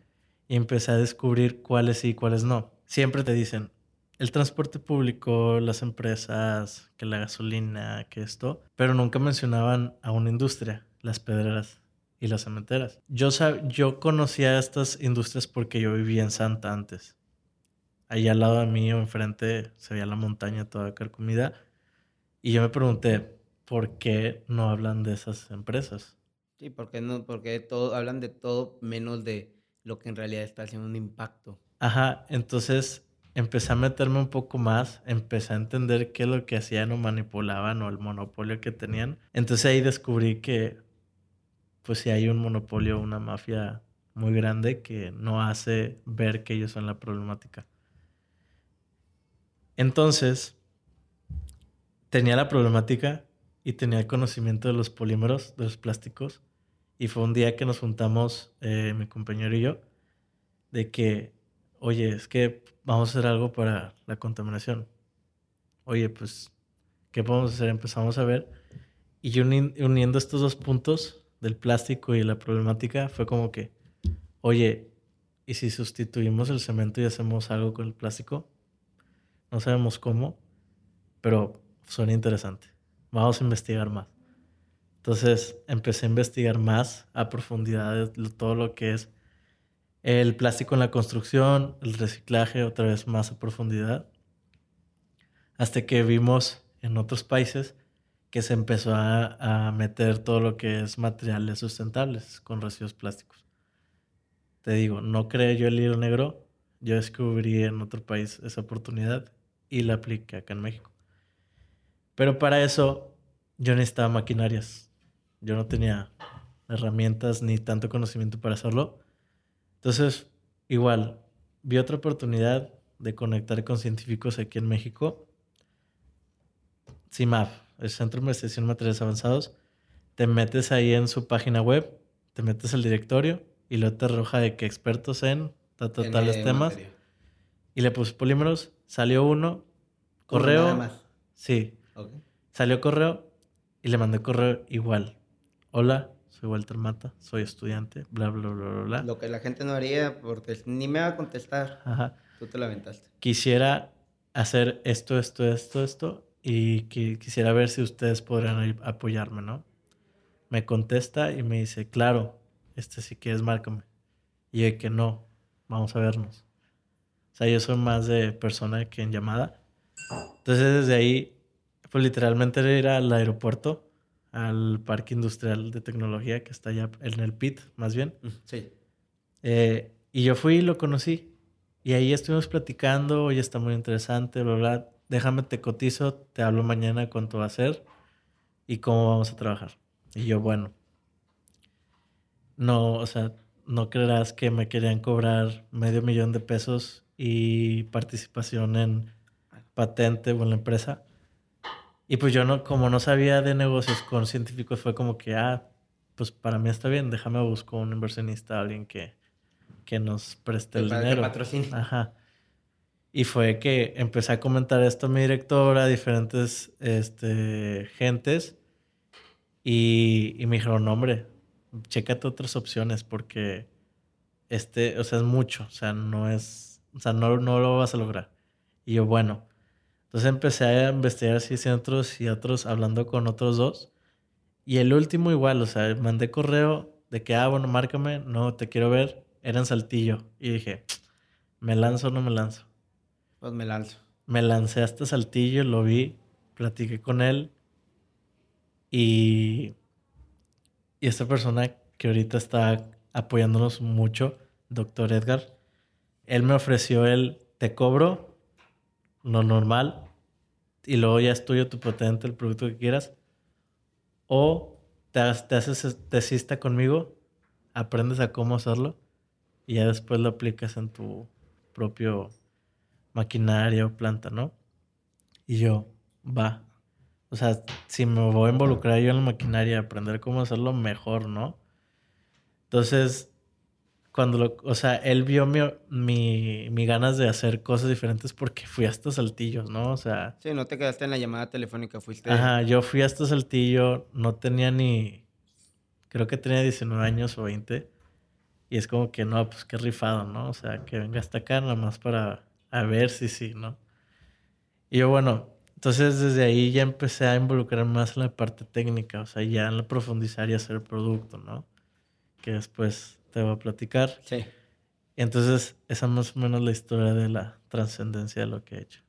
y empecé a descubrir cuáles sí y cuáles no. Siempre te dicen, el transporte público, las empresas, que la gasolina, que esto, pero nunca mencionaban a una industria, las pedreras y las cementeras. Yo, yo conocía estas industrias porque yo vivía en Santa antes. Allá al lado de mí o enfrente se veía la montaña toda carcomida. Y yo me pregunté, ¿por qué no hablan de esas empresas? Sí, porque no, porque todo, hablan de todo menos de lo que en realidad está haciendo un impacto. Ajá, entonces empecé a meterme un poco más, empecé a entender qué es lo que hacían o manipulaban o el monopolio que tenían. Entonces ahí descubrí que, pues si hay un monopolio, una mafia muy grande que no hace ver que ellos son la problemática. Entonces, tenía la problemática y tenía el conocimiento de los polímeros, de los plásticos. Y fue un día que nos juntamos, eh, mi compañero y yo, de que, oye, es que vamos a hacer algo para la contaminación. Oye, pues, ¿qué podemos hacer? Empezamos a ver. Y uniendo estos dos puntos del plástico y la problemática, fue como que, oye, ¿y si sustituimos el cemento y hacemos algo con el plástico? No sabemos cómo, pero suena interesante. vamos a investigar más. Entonces empecé a investigar más a profundidad de todo lo que es el plástico en la construcción, el reciclaje, otra vez más a profundidad. Hasta que vimos en otros países que se empezó a, meter todo lo que es materiales sustentables con residuos plásticos. Te digo, no creé yo el hilo negro, yo descubrí en otro país esa oportunidad y la apliqué acá en México. Pero para eso yo necesitaba maquinarias. Yo no tenía herramientas ni tanto conocimiento para hacerlo. Entonces, igual, vi otra oportunidad de conectar con científicos aquí en México. CIMAF, el Centro de Investigación en Materiales Avanzados. Te metes ahí en su página web, te metes al directorio y luego te arroja de que expertos en totales temas. Y le puse polímeros, salió uno, correo. Nada más. Sí. Salió correo y le mandé correo igual. Hola, soy Walter Mata, soy estudiante, bla, bla, bla, bla, bla. Lo que la gente no haría porque ni me va a contestar. Ajá. Tú te la aventaste. Quisiera hacer esto, esto, esto, esto y quisiera ver si ustedes podrían apoyarme, ¿no? Me contesta y me dice, claro, este si quieres márcame. Y de que no, vamos a vernos. O sea, yo soy más de persona que en llamada. Entonces desde ahí, pues literalmente ir al aeropuerto, al parque industrial de tecnología que está allá en el PIT, más bien. Sí. Eh, y yo fui y lo conocí. Y ahí estuvimos platicando, oye, está muy interesante, bla, bla. Déjame te cotizo, te hablo mañana cuánto va a ser y cómo vamos a trabajar. Y yo, bueno. No, o sea, no creerás que me querían cobrar medio millón de pesos y participación en patente o en la empresa. Y pues yo no, como no sabía de negocios con científicos, fue como que, ah, pues para mí está bien, déjame buscar un inversionista, alguien que, que nos preste el, dinero. Ajá. Y fue que empecé a comentar esto a mi directora, a diferentes este, gentes, y, y me dijeron, hombre, chécate otras opciones porque este, o sea, es mucho, o sea, no es, o sea, no, no lo vas a lograr. Y yo, bueno, entonces empecé a investigar así otros y otros, hablando con otros dos. Y el último igual, o sea, mandé correo de que, ah, bueno, márcame, no, te quiero ver, era en Saltillo. Y dije, ¿me lanzo o no me lanzo? Pues me lanzo. Me lancé hasta Saltillo, lo vi, platiqué con él y y esta persona que ahorita está apoyándonos mucho, doctor Edgar, él me ofreció el te cobro lo normal y luego ya es tuyo tu potente, el producto que quieras. O te, te haces tesista conmigo, aprendes a cómo hacerlo y ya después lo aplicas en tu propio maquinaria o planta, ¿no? Y yo, va. O sea, si me voy a involucrar yo en la maquinaria, aprender cómo hacerlo mejor, ¿no? Entonces, cuando lo, o sea, él vio mi, mi, mi, ganas de hacer cosas diferentes porque fui hasta Saltillo, ¿no? O sea... Sí, no te quedaste en la llamada telefónica, fuiste... Ajá, yo fui hasta Saltillo, no tenía ni... Creo que tenía 19 años o 20. Y es como que, no, pues qué rifado, ¿no? O sea, que venga hasta acá nada más para a ver si sí, ¿no? Y yo, bueno, entonces desde ahí ya empecé a involucrar más en la parte técnica, o sea, ya en la profundizar y hacer el producto, ¿no? Que después te voy a platicar. Sí. Y entonces esa más o menos la historia de la trascendencia de lo que he hecho.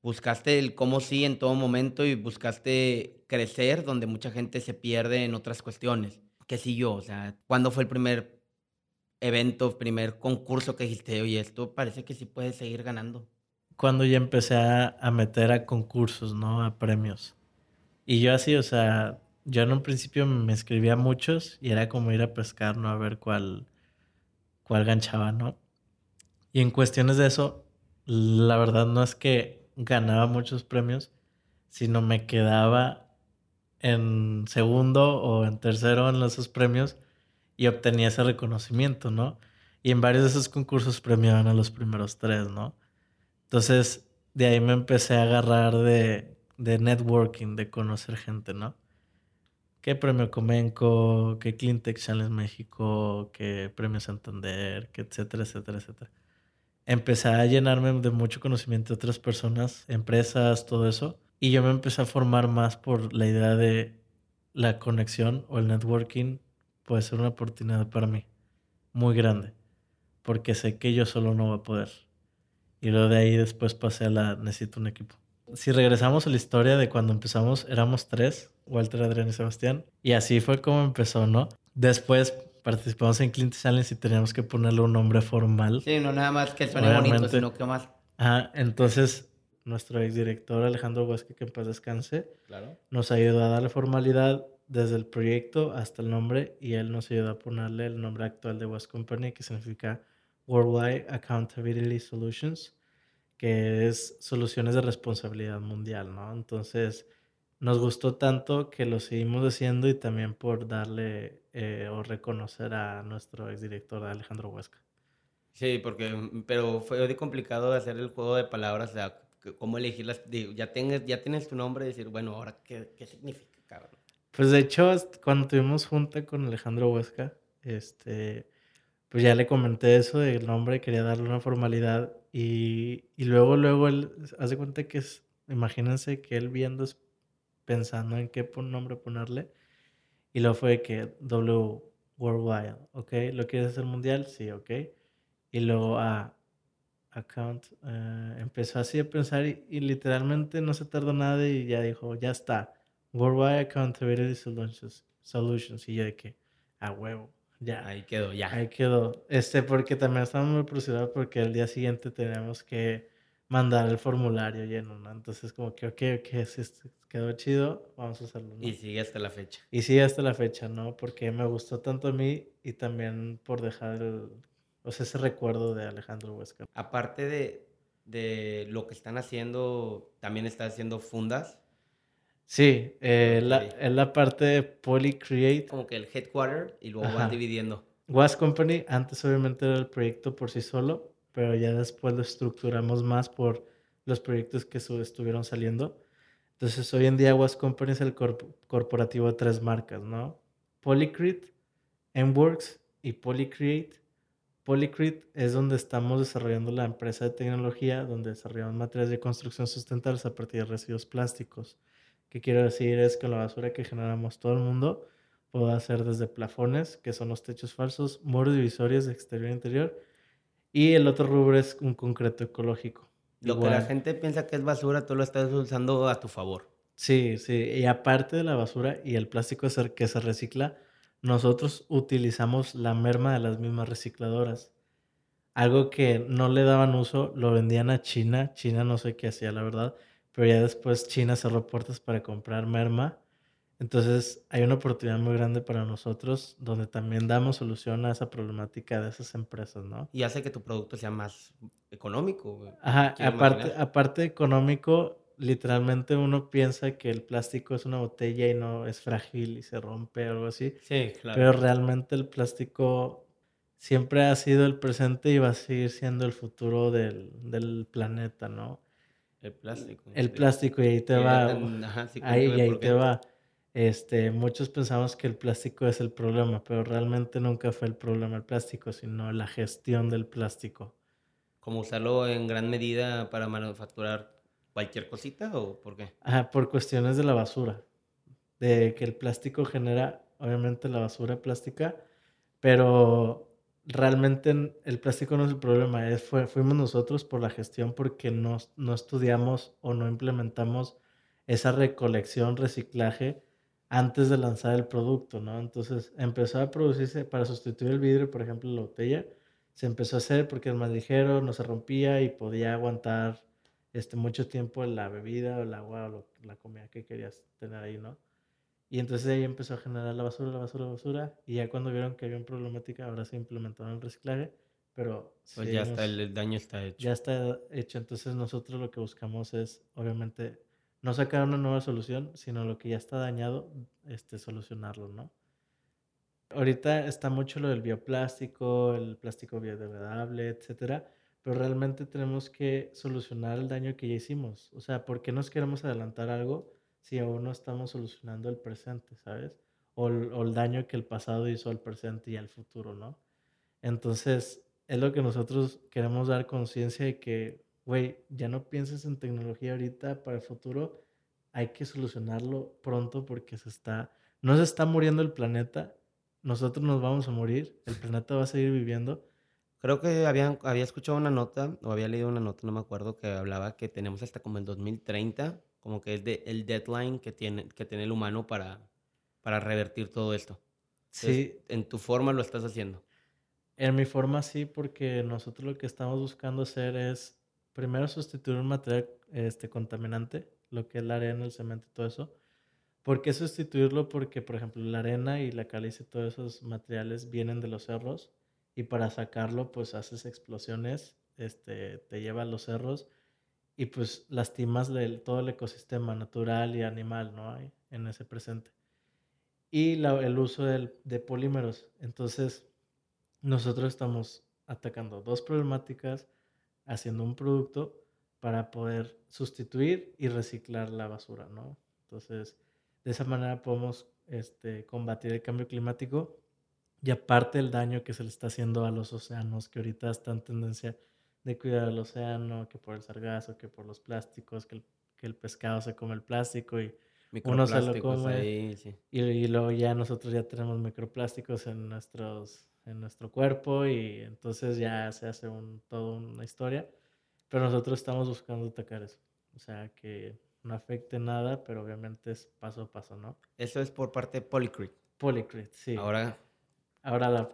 Buscaste el cómo sí en todo momento y buscaste crecer donde mucha gente se pierde en otras cuestiones. ¿Qué siguió? O sea, ¿cuándo fue el primer evento, primer concurso que dijiste, oye, esto parece que sí puede seguir ganando? cuando ya empecé a, meter a concursos, ¿no? A premios. Y yo así, o sea, yo en un principio me escribía muchos y era como ir a pescar, ¿no? A ver cuál, cuál ganchaba, ¿no? Y en cuestiones de eso, la verdad no es que ganaba muchos premios, sino me quedaba en segundo o en tercero en esos premios y obtenía ese reconocimiento, ¿no? Y en varios de esos concursos premiaban a los primeros tres, ¿no? Entonces, de ahí me empecé a agarrar de, de networking, de conocer gente, ¿no? ¿Qué premio Comenco? ¿Qué Cleantech Challenge México? ¿Qué premio Santander? ¿Qué etcétera, etcétera, etcétera? Empecé a llenarme de mucho conocimiento de otras personas, empresas, todo eso. Y yo me empecé a formar más por la idea de la conexión o el networking puede ser una oportunidad para mí muy grande, porque sé que yo solo no voy a poder. Y luego de ahí después pasé a la necesito un equipo. Si regresamos a la historia de cuando empezamos, éramos tres, Walter, Adrián y Sebastián, y así fue como empezó, ¿no? Después participamos en Clint Challenge y teníamos que ponerle un nombre formal. Sí, no nada más que suene bonito, sino que más. Ah, entonces nuestro exdirector Alejandro Huesque, que en paz descanse, nos ayudó a darle formalidad desde el proyecto hasta el nombre y él nos ayudó a ponerle el nombre actual de West Company, que significa Worldwide Accountability Solutions, que es soluciones de responsabilidad mundial, ¿no? Entonces, nos gustó tanto que lo seguimos haciendo y también por darle eh, o reconocer a nuestro exdirector Alejandro Huesca. Sí, porque, pero fue complicado hacer el juego de palabras, o sea, cómo elegirlas, ya, tienes, ya tienes tu nombre y decir, bueno, ahora, ¿qué, qué significa, cabrón? Pues de hecho, cuando tuvimos junta con Alejandro Huesca, este, pues ya le comenté eso del nombre, quería darle una formalidad y, y luego, luego él hace cuenta que es, imagínense que él viendo, pensando en qué nombre ponerle y luego fue que W Worldwide, ¿ok? ¿Lo quieres hacer mundial? Sí, ok. Y luego a account, eh, empezó así a pensar y, literalmente no se tardó nada y ya dijo, ya está, Worldwide Accountability Solutions, Solutions y yo de que, a huevo, ya. Ahí quedó, ya. Ahí quedó. Este, porque también estamos muy presionados porque el día siguiente tenemos que mandar el formulario lleno, ¿no? Entonces como que, ok, ok, si quedó chido, vamos a hacerlo, Y sigue hasta la fecha. Y sigue hasta la fecha, ¿no? Porque me gustó tanto a mí y también por dejar el, o sea, ese recuerdo de Alejandro Huesca. Aparte de, de lo que están haciendo, también está haciendo fundas. Sí, eh, la, es la parte de Polycreate. Como que el headquarter y luego van dividiendo. Was Company, antes obviamente era el proyecto por sí solo, pero ya después lo estructuramos más por los proyectos que estuvieron saliendo. Entonces, hoy en día Was Company es el corporativo de tres marcas, ¿no? Polycrete, MWorks y Polycreate. Polycrete es donde estamos desarrollando la empresa de tecnología, donde desarrollamos materiales de construcción sustentables a partir de residuos plásticos. ¿Qué quiero decir? Es que la basura que generamos todo el mundo puede hacer desde plafones, que son los techos falsos, muros divisorios de exterior e interior, y el otro rubro es un concreto ecológico. Lo que la gente piensa que es basura, tú lo estás usando a tu favor. Sí, sí, y aparte de la basura y el plástico que se recicla, nosotros utilizamos la merma de las mismas recicladoras. Algo que no le daban uso, lo vendían a China. China no sé qué hacía, la verdad. Pero ya después China cerró puertas para comprar merma. Entonces hay una oportunidad muy grande para nosotros donde también damos solución a esa problemática de esas empresas, ¿no? Y hace que tu producto sea más económico. Ajá, aparte, aparte económico, literalmente uno piensa que el plástico es una botella y no es frágil y se rompe o algo así. Sí, claro. Pero realmente el plástico siempre ha sido el presente y va a seguir siendo el futuro del, planeta, ¿no? El plástico. El plástico, y ahí te va. ahí, y ahí te va. Este, muchos pensamos que el plástico es el problema, pero realmente nunca fue el problema el plástico, sino la gestión del plástico. Como usarlo en gran medida para manufacturar cualquier cosita o por qué? Ajá, por cuestiones de la basura. De que el plástico genera, obviamente, la basura plástica, pero realmente el plástico no es el problema, es, fue, fuimos nosotros por la gestión porque no, no estudiamos o no implementamos esa recolección, reciclaje antes de lanzar el producto, ¿no? Entonces empezó a producirse para sustituir el vidrio, por ejemplo, la botella, se empezó a hacer porque es más ligero, no se rompía y podía aguantar este, mucho tiempo la bebida o el agua o la comida que querías tener ahí, ¿no? Y entonces ahí empezó a generar la basura, la basura, la basura. Y ya cuando vieron que había un problemática, ahora se implementaron el reciclaje. Pero. Pues ya está, el daño está hecho. Ya está hecho. Entonces nosotros lo que buscamos es, obviamente, no sacar una nueva solución, sino lo que ya está dañado, este, solucionarlo, ¿no? Ahorita está mucho lo del bioplástico, el plástico biodegradable, etcétera pero realmente tenemos que solucionar el daño que ya hicimos. O sea, ¿por qué nos queremos adelantar algo si aún no estamos solucionando el presente, ¿sabes? O el, daño que el pasado hizo al presente y al futuro, ¿no? Entonces, es lo que nosotros queremos dar conciencia de que, güey, ya no pienses en tecnología ahorita para el futuro, hay que solucionarlo pronto porque se está, no se está muriendo el planeta, nosotros nos vamos a morir, el planeta va a seguir viviendo. Creo que había, había escuchado una nota, o había leído una nota, no me acuerdo, que hablaba que tenemos hasta como el 2030, como que es de, el deadline que tiene, que tiene el humano para, para revertir todo esto. sí. En tu forma lo estás haciendo. En mi forma sí, porque nosotros lo que estamos buscando hacer es primero sustituir un material este, contaminante, lo que es la arena, el cemento y todo eso. ¿Por qué sustituirlo? Porque, por ejemplo, la arena y la caliza y todos esos materiales vienen de los cerros y para sacarlo, pues haces explosiones, este, te lleva a los cerros y pues lastimas todo el ecosistema natural y animal, ¿no? Hay en ese presente. Y el uso de polímeros. Entonces, nosotros estamos atacando dos problemáticas, haciendo un producto para poder sustituir y reciclar la basura, ¿no? Entonces, de esa manera podemos este, combatir el cambio climático y aparte el daño que se le está haciendo a los océanos, que ahorita está en tendencia de cuidar el océano, que por el sargazo, que por los plásticos, que el, que el pescado se come el plástico y uno se lo come. y, y, luego ya nosotros ya tenemos microplásticos en nuestros en nuestro cuerpo y entonces ya se hace un, toda una historia. Pero nosotros estamos buscando atacar eso. O sea, que no afecte nada, pero obviamente es paso a paso, ¿no? Eso es por parte de Polycrit. Polycrit, sí. Ahora. Ahora la,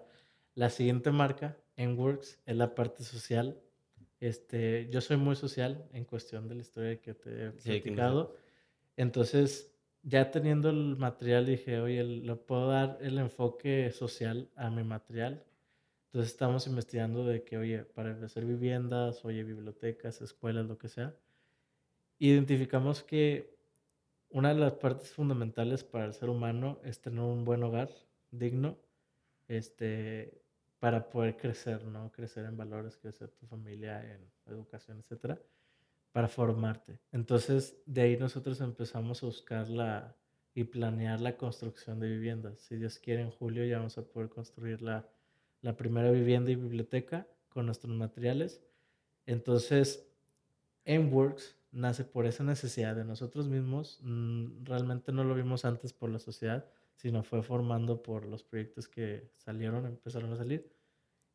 la siguiente marca, Enworks, es la parte social. Este, yo soy muy social en cuestión de la historia que te he platicado. Entonces, ya teniendo el material, dije, oye, ¿le puedo dar el enfoque social a mi material? Entonces estamos investigando de que, oye, para hacer viviendas, oye, bibliotecas, escuelas, lo que sea. Identificamos que una de las partes fundamentales para el ser humano es tener un buen hogar digno, este, para poder crecer, ¿no? Crecer en valores, crecer tu familia, en educación, etcétera para formarte. Entonces, de ahí nosotros empezamos a buscar la, y planear la construcción de viviendas. Si Dios quiere, en julio ya vamos a poder construir la, la primera vivienda y biblioteca con nuestros materiales. Entonces, Works nace por esa necesidad de nosotros mismos. Mm, realmente no lo vimos antes por la sociedad, sino fue formando por los proyectos que salieron, empezaron a salir.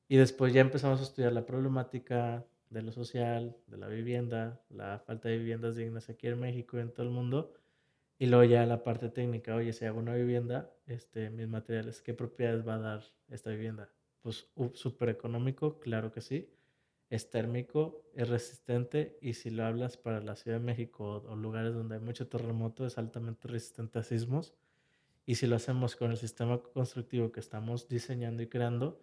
Y después ya empezamos a estudiar la problemática, de lo social, de la vivienda, la falta de viviendas dignas aquí en México y en todo el mundo. Y luego ya la parte técnica, oye, si hago una vivienda, este, mis materiales, ¿qué propiedades va a dar esta vivienda? Pues súper económico, claro que sí. Es térmico, es resistente y si lo hablas para la Ciudad de México o lugares donde hay mucho terremoto, es altamente resistente a sismos. Y si lo hacemos con el sistema constructivo que estamos diseñando y creando,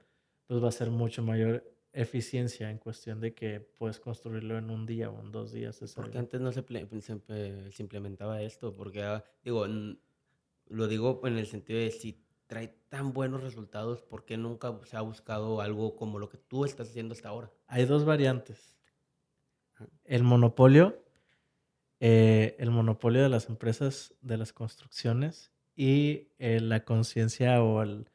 pues va a ser mucho mayor eficiencia en cuestión de que puedes construirlo en un día o en dos días. Porque antes no se, se, implementaba esto, porque ah, digo, lo digo en el sentido de si trae tan buenos resultados, ¿por qué nunca se ha buscado algo como lo que tú estás haciendo hasta ahora? Hay dos variantes. El monopolio, eh, el monopolio de las empresas de las construcciones y eh, la conciencia o el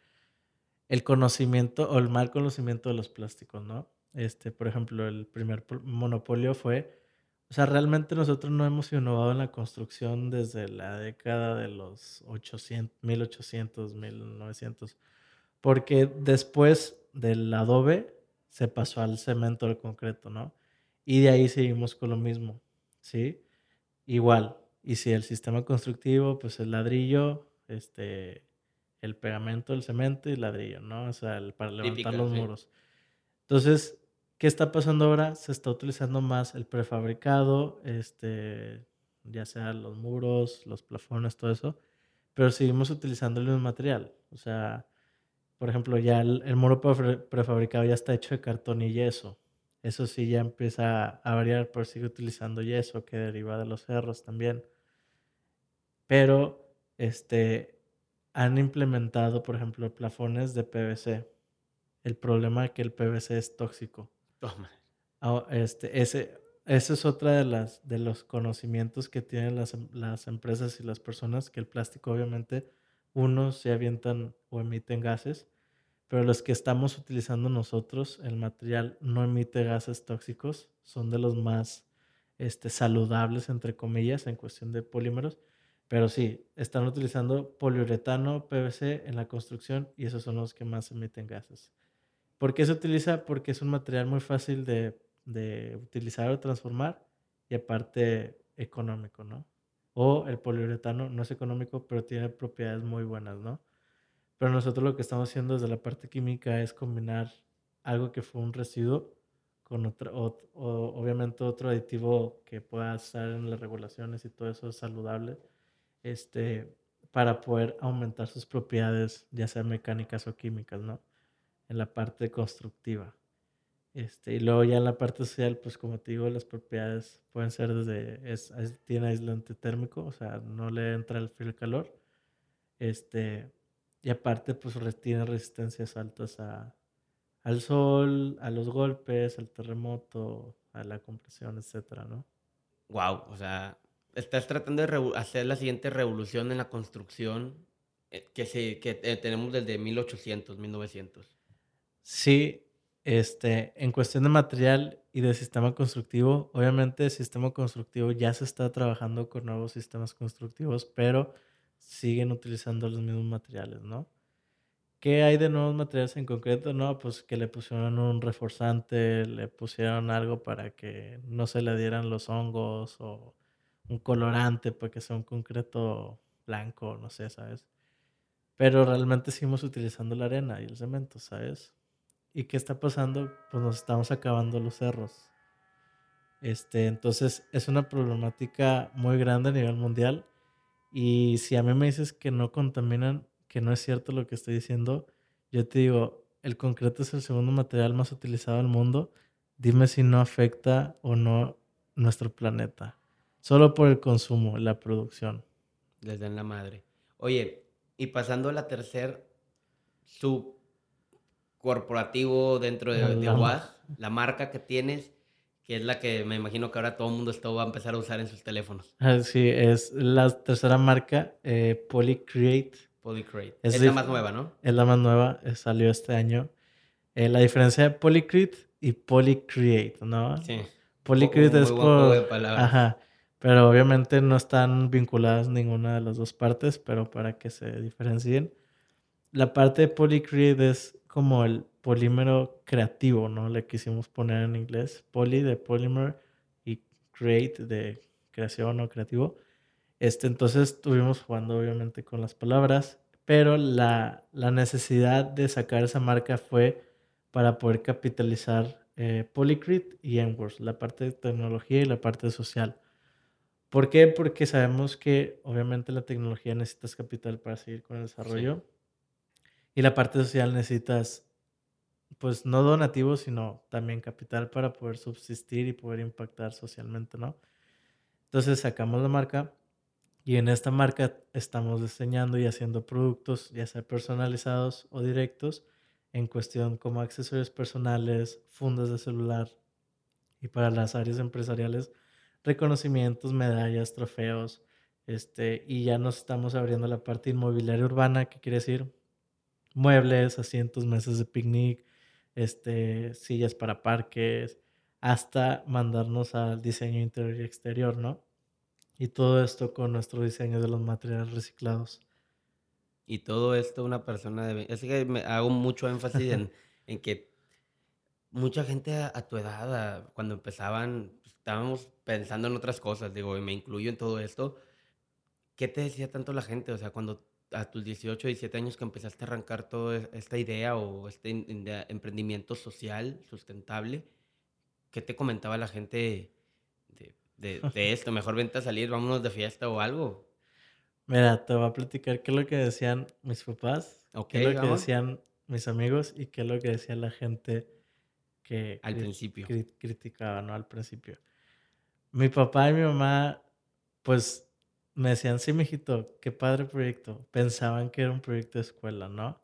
el conocimiento o el mal conocimiento de los plásticos, ¿no? Este, por ejemplo, el primer monopolio fue, o sea, realmente nosotros no hemos innovado en la construcción desde la década de los 800, 1800, 1900, porque después del adobe se pasó al cemento, al concreto, ¿no? Y de ahí seguimos con lo mismo, ¿sí? Igual, y si el sistema constructivo, pues el ladrillo, este, el pegamento, el cemento y el ladrillo, ¿no? O sea, para levantar los muros. Entonces, ¿qué está pasando ahora? Se está utilizando más el prefabricado, este, ya sea los muros, los plafones, todo eso, pero seguimos utilizando el mismo material. O sea, por ejemplo, ya el, muro prefabricado ya está hecho de cartón y yeso. Eso sí ya empieza a variar, pero sigue utilizando yeso que deriva de los cerros también. Pero, este, han implementado, por ejemplo, plafones de PVC. El problema es que el PVC es tóxico. Oh, este, ese, es otra de las de los conocimientos que tienen las, las, empresas y las personas, que el plástico obviamente unos se avientan o emiten gases, pero los que estamos utilizando nosotros, el material no emite gases tóxicos, son de los más este, saludables, entre comillas, en cuestión de polímeros. Pero sí, están utilizando poliuretano, PVC en la construcción y esos son los que más emiten gases. ¿Por qué se utiliza? Porque es un material muy fácil de, de utilizar o transformar y aparte económico, ¿no? O el poliuretano no es económico, pero tiene propiedades muy buenas, ¿no? Pero nosotros lo que estamos haciendo desde la parte química es combinar algo que fue un residuo con otro, o, obviamente otro aditivo que pueda estar en las regulaciones y todo eso es saludable, este, para poder aumentar sus propiedades, ya sea mecánicas o químicas, ¿no? En la parte constructiva. Este, y luego ya en la parte social, pues como te digo, las propiedades pueden ser desde, es, tiene aislante térmico, o sea, no le entra el frío el calor. Este, y aparte, pues tiene resistencias altas a, al sol, a los golpes, al terremoto, a la compresión, etcétera, ¿no? Wow, o sea, estás tratando de hacer la siguiente revolución en la construcción eh, que, se, que eh, tenemos desde 1800, 1900. Sí, este, en cuestión de material y de sistema constructivo, obviamente el sistema constructivo ya se está trabajando con nuevos sistemas constructivos, pero siguen utilizando los mismos materiales, ¿no? ¿Qué hay de nuevos materiales en concreto? No, pues que le pusieron un reforzante, le pusieron algo para que no se le dieran los hongos o un colorante para que sea un concreto blanco, no sé, ¿sabes? Pero realmente seguimos utilizando la arena y el cemento, ¿sabes? ¿Y qué está pasando? Pues nos estamos acabando los cerros. Este, entonces es una problemática muy grande a nivel mundial. Y si a mí me dices que no contaminan, que no es cierto lo que estoy diciendo, yo te digo, el concreto es el segundo material más utilizado del mundo. Dime si no afecta o no nuestro planeta. Solo por el consumo, la producción. Les den la madre. Oye, y pasando a la tercer sub corporativo dentro de, de la marca que tienes, que es la que me imagino que ahora todo el mundo esto va a empezar a usar en sus teléfonos. Ah, sí, es la tercera marca, eh, Polycreate. Polycreate. Es, la más nueva, ¿no? Es la más nueva, eh, salió este año. Eh, la diferencia de Polycreate y Polycreate, ¿no? Sí. Polycreate es por... Ajá. Pero obviamente no están vinculadas ninguna de las dos partes, pero para que se diferencien. La parte de Polycreate es como el polímero creativo, ¿no? Le quisimos poner en inglés. Poly de polymer y create de creación o creativo. Este, entonces estuvimos jugando obviamente con las palabras, pero la, necesidad de sacar esa marca fue para poder capitalizar eh, Polycrit y Enworth, la parte de tecnología y la parte social. ¿Por qué? Porque sabemos que obviamente la tecnología necesitas capital para seguir con el desarrollo. Y la parte social necesitas, pues no donativo, sino también capital para poder subsistir y poder impactar socialmente, ¿no? Entonces sacamos la marca y en esta marca estamos diseñando y haciendo productos, ya sea personalizados o directos, en cuestión como accesorios personales, fundas de celular y para las áreas empresariales, reconocimientos, medallas, trofeos, este, y ya nos estamos abriendo la parte inmobiliaria urbana, que quiere decir muebles, asientos, mesas de picnic, este, sillas para parques, hasta mandarnos al diseño interior y exterior, ¿no? Y todo esto con nuestro diseño de los materiales reciclados. Y todo esto una persona de... Es que me hago mucho énfasis en, en que mucha gente a, tu edad, cuando empezaban, pues, estábamos pensando en otras cosas, digo, y me incluyo en todo esto. ¿Qué te decía tanto la gente? O sea, cuando a tus 18, 17 años que empezaste a arrancar toda esta idea o este emprendimiento social sustentable, ¿qué te comentaba la gente de, de, esto? Mejor vente a salir, vámonos de fiesta o algo. Mira, te voy a platicar qué es lo que decían mis papás, qué es lo que decían mis amigos y qué es lo que decía la gente que al principio criticaba, ¿no? Al principio. Mi papá y mi mamá, pues me decían, sí, mijito, qué padre proyecto. Pensaban que era un proyecto de escuela, ¿no?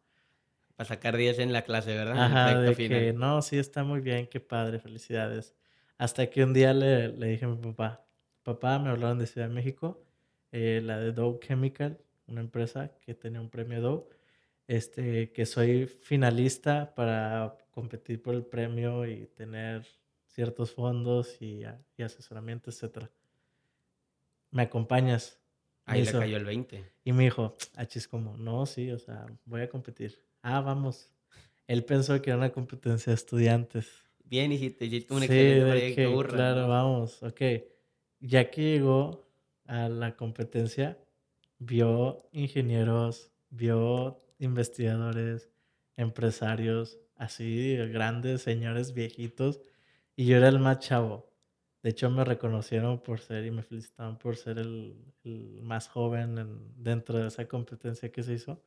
Para sacar 10 en la clase, ¿verdad? Ajá, de que no, sí, está muy bien, qué padre, felicidades. Hasta que un día le, le dije a mi papá, papá, me hablaron de Ciudad de México, eh, la de Dow Chemical, una empresa que tenía un premio Dow, este, que soy finalista para competir por el premio y tener ciertos fondos y, y asesoramiento, etcétera. ¿Me acompañas? Ahí le cayó el 20. Y me dijo, achis, como, no, sí, o sea, voy a competir. Ah, vamos. Él pensó que era una competencia de estudiantes. Bien, hijito, y un sí, excelente Claro, vamos, ok. Ya que llegó a la competencia, vio ingenieros, vio investigadores, empresarios, así grandes, señores viejitos, y yo era el más chavo. De hecho, me reconocieron por ser y me felicitaron por ser el, más joven dentro de esa competencia que se hizo.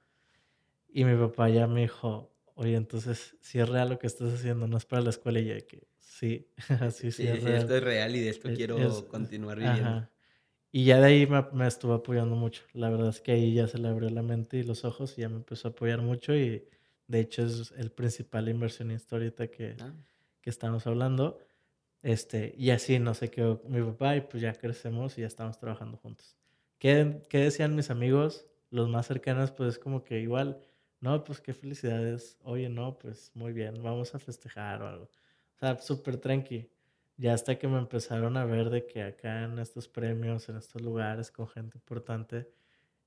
Y mi papá ya me dijo, oye, entonces, si es real lo que estás haciendo, no es para la escuela. Y yo que sí, así sí, es real. Esto es real y de esto quiero continuar viviendo. Y ya de ahí me, me, estuvo apoyando mucho. La verdad es que ahí ya se le abrió la mente y los ojos y ya me empezó a apoyar mucho. Y de hecho es el principal inversionista ahorita que, ah. que estamos hablando. Este, y así no sé qué mi papá y pues ya crecemos y ya estamos trabajando juntos. ¿Qué, ¿Qué, decían mis amigos? Los más cercanos, pues es como que igual, no, pues qué felicidades. Oye, no, pues muy bien, vamos a festejar o algo. O sea, súper tranqui. Ya hasta que me empezaron a ver de que acá en estos premios, en estos lugares con gente importante,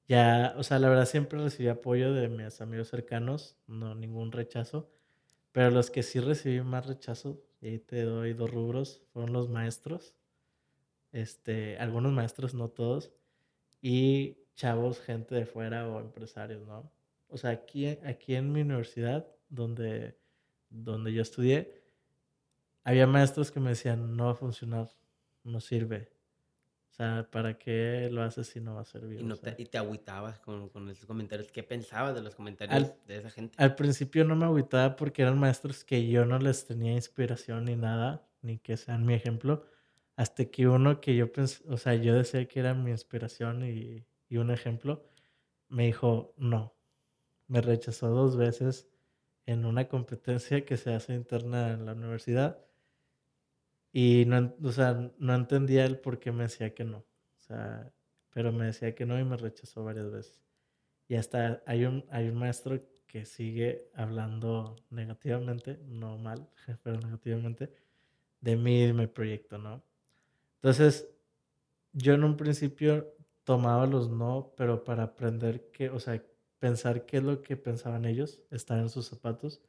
ya, o sea, la verdad siempre recibí apoyo de mis amigos cercanos, no ningún rechazo, pero los que sí recibí más rechazo y ahí te doy dos rubros, fueron los maestros, este, algunos maestros, no todos, y chavos, gente de fuera o empresarios, ¿no? O sea, aquí, aquí en mi universidad, donde, donde yo estudié, había maestros que me decían, no va a funcionar, no sirve. O sea, ¿para qué lo haces si no va a servir? Y, te, y te agüitabas con, con, esos comentarios. ¿Qué pensabas de los comentarios de esa gente? Al principio no me agüitaba porque eran maestros que yo no les tenía inspiración ni nada, ni que sean mi ejemplo. Hasta que uno que yo pensé, o sea, yo decía que era mi inspiración y, y un ejemplo, me dijo, no. Me rechazó dos veces en una competencia que se hace interna en la universidad y no, o sea, no entendía el por qué me decía que no. O sea, pero me decía que no y me rechazó varias veces. Y hasta hay un, hay un maestro que sigue hablando negativamente, no mal, pero negativamente, de mí y de mi proyecto, ¿no? Entonces, yo en un principio tomaba los no, pero para aprender que, o sea, pensar qué es lo que pensaban ellos, estar en sus zapatos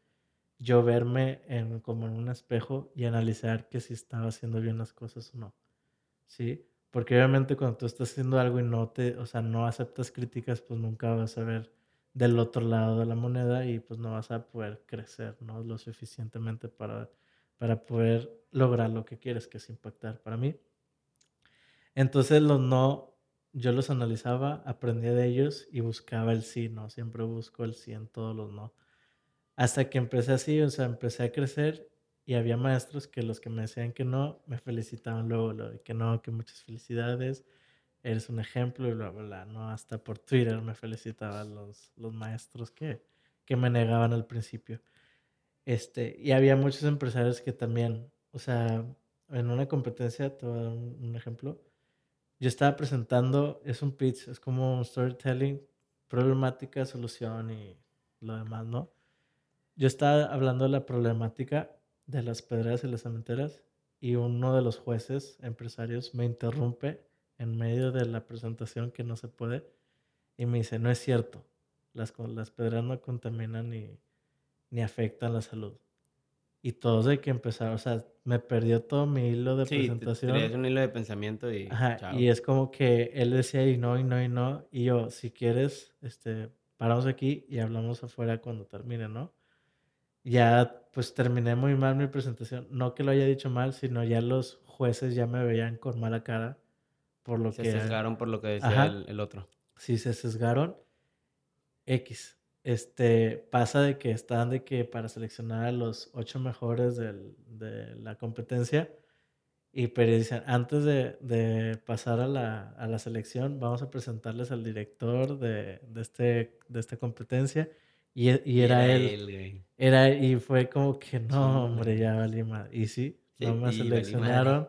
yo verme en, como en un espejo y analizar que si estaba haciendo bien las cosas o no. ¿Sí? Porque obviamente cuando tú estás haciendo algo y no te, o sea, no aceptas críticas, pues nunca vas a ver del otro lado de la moneda y pues no vas a poder crecer, ¿no? Lo suficientemente para, para poder lograr lo que quieres, que es impactar para mí. Entonces los no, yo los analizaba, aprendía de ellos y buscaba el sí, ¿no? Siempre busco el sí en todos los no. Hasta que empecé así, o sea, empecé a crecer y había maestros que los que me decían que no, me felicitaban luego, lo que no, que muchas felicidades, eres un ejemplo y bla, bla, bla, ¿no? Hasta por Twitter me felicitaban los, los maestros que, que me negaban al principio. Este, y había muchos empresarios que también, o sea, en una competencia, te voy a dar un, un ejemplo, yo estaba presentando, es un pitch, es como un storytelling, problemática, solución y lo demás, ¿no? Yo estaba hablando de la problemática de las pedreras y las cementeras y uno de los jueces empresarios me interrumpe en medio de la presentación que no se puede y me dice, no es cierto, las, las pedreras no contaminan ni, ni afectan la salud. Y todos hay que empezar, o sea, me perdió todo mi hilo de sí, presentación. Sí, un hilo de pensamiento y... Ajá, y es como que él decía y no, y no, y no. Y yo, si quieres, este, paramos aquí y hablamos afuera cuando termine, ¿no? Ya pues terminé muy mal mi presentación. No que lo haya dicho mal, sino ya los jueces ya me veían con mala cara por lo que... Se sesgaron por lo que decía el, otro. Sí, se sesgaron. X. Este, pasa de que están de que para seleccionar a los ocho mejores del, de la competencia y pero dicen, antes de, de pasar a la, a la, selección, vamos a presentarles al director de, de, este, de esta competencia y, e, y era, él. era y fue como que no, hombre, ya valí más. Y sí, no me seleccionaron.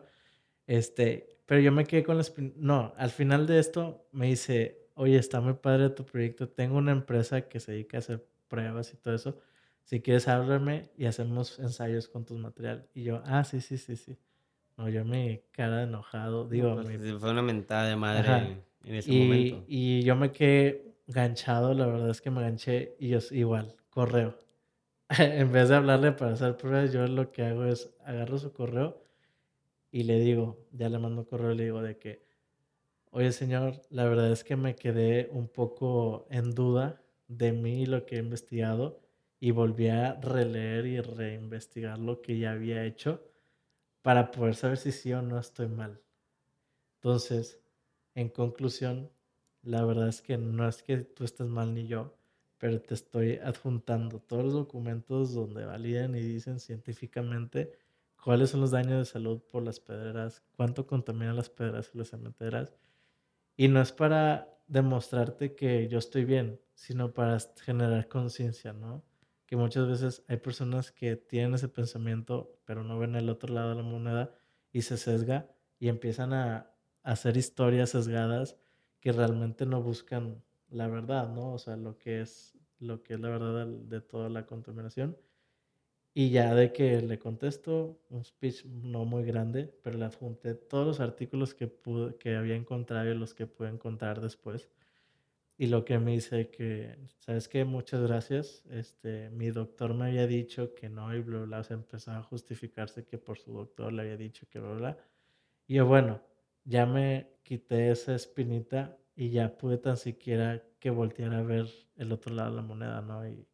Este, pero yo me quedé con las. No, al final de esto me dice, oye, está muy padre tu proyecto. Tengo una empresa que se dedica a hacer pruebas y todo eso. Si quieres, háblame y hacemos ensayos con tu material. Y yo, ah, sí, sí, sí, sí. No, yo mi cara de enojado, digo, Pues, mi- Fue una mentada de madre Ajá. en ese y, momento. y yo me quedé ganchado, la verdad es que me ganché y yo igual, correo. en vez de hablarle para hacer pruebas, yo lo que hago es agarro su correo y le digo, ya le mando correo y le digo de que, oye señor, la verdad es que me quedé un poco en duda de mí y lo que he investigado y volví a releer y reinvestigar lo que ya había hecho para poder saber si sí o no estoy mal. Entonces, en conclusión, la verdad es que no es que tú estés mal ni yo, pero te estoy adjuntando todos los documentos donde validan y dicen científicamente cuáles son los daños de salud por las pedreras, cuánto contaminan las pedreras y las cementeras. Y no es para demostrarte que yo estoy bien, sino para generar conciencia, ¿no? Que muchas veces hay personas que tienen ese pensamiento, pero no ven el otro lado de la moneda y se sesga y empiezan a hacer historias sesgadas que realmente no buscan la verdad, ¿no? O sea, lo que es, lo que es la verdad de, toda la contaminación. Y ya de que le contesto un speech no muy grande, pero le adjunté todos los artículos que, pude, que había encontrado y los que pude encontrar después. Y lo que me dice que, ¿sabes qué? Muchas gracias. Este, mi doctor me había dicho que no y bla, bla, se empezó a justificarse que por su doctor le había dicho que bla, bla. Y yo, bueno, ya me quité esa espinita y ya pude tan siquiera que volteara a ver el otro lado de la moneda, ¿no? Y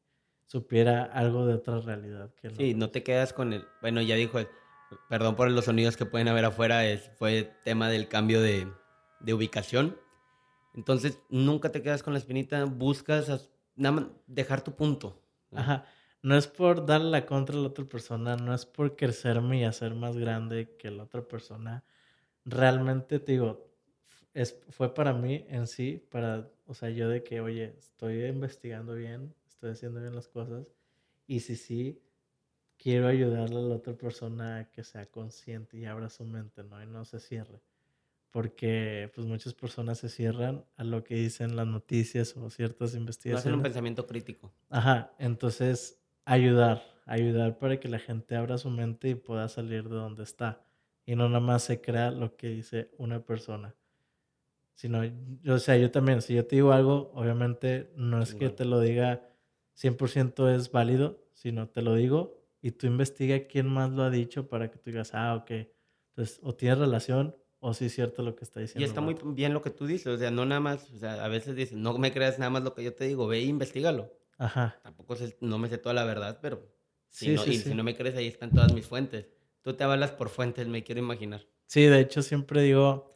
supiera algo de otra realidad. Que. Sí, no te quedas con el... Bueno, ya dijo, perdón por los sonidos que pueden haber afuera, es, fue tema del cambio de, de ubicación. Entonces, nunca te quedas con la espinita, buscas nada dejar tu punto. ¿no? Ajá. No es por darle la contra a la otra persona, no es por crecerme y hacer más grande que la otra persona. Realmente te digo, es, fue para mí en sí, para, o sea, yo de que, oye, estoy investigando bien, estoy haciendo bien las cosas, y si sí, quiero ayudarle a la otra persona a que sea consciente y abra su mente, ¿no? Y no se cierre. Porque, pues, muchas personas se cierran a lo que dicen las noticias o ciertas No investigaciones. hacen un pensamiento crítico. Ajá, entonces ayudar, ayudar para que la gente abra su mente y pueda salir de donde está. Y no nada más se crea lo que dice una persona. Sino, yo, o sea, yo también, si yo te digo algo, obviamente no es que te lo diga 100% es válido, sino te lo digo y tú investiga quién más lo ha dicho para que tú digas, ah, ok. Entonces, o tienes relación o sí es cierto lo que está diciendo. Y está muy bien lo que tú dices, o sea, no nada más, o sea, a veces dicen, no me creas nada más lo que yo te digo, ve e investigalo. Ajá. Tampoco sé- no me sé toda la verdad, pero si, Sí, no, sí, y sí. si no me crees, ahí están todas mis fuentes. Tú te avalas por fuentes, me quiero imaginar. Sí, de hecho siempre digo,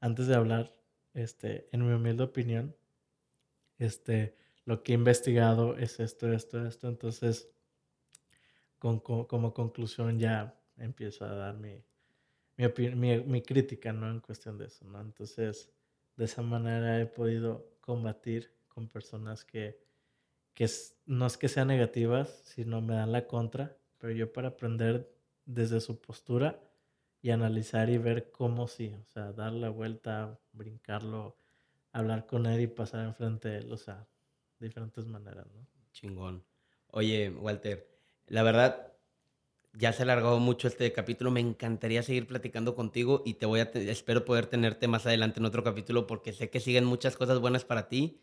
antes de hablar, este, en mi humilde opinión, este, lo que he investigado es esto, esto, esto. Entonces, con, co- como conclusión ya empiezo a dar mi, mi, mi, mi crítica, ¿no? En cuestión de eso, ¿no? Entonces, de esa manera he podido combatir con personas que, que no es que sean negativas, sino me dan la contra, pero yo para aprender desde su postura y analizar y ver cómo sí, o sea, dar la vuelta, brincarlo, hablar con él y pasar enfrente de él, o sea, diferentes maneras, ¿no? Chingón. Oye, Walter, la verdad, ya se ha alargado mucho este capítulo. Me encantaría seguir platicando contigo y te voy a espero poder tenerte más adelante en otro capítulo porque sé que siguen muchas cosas buenas para ti.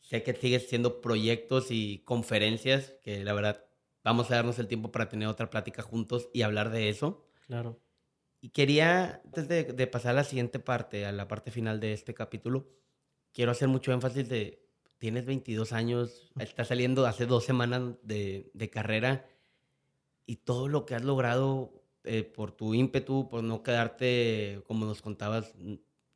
Sé que sigues haciendo proyectos y conferencias que la verdad vamos a darnos el tiempo para tener otra plática juntos y hablar de eso. Claro. Y quería, antes de, de pasar a la siguiente parte, a la parte final de este capítulo, quiero hacer mucho énfasis de, tienes 22 años, estás saliendo hace dos semanas de, de carrera y todo lo que has logrado eh, por tu ímpetu, por no quedarte, como nos contabas,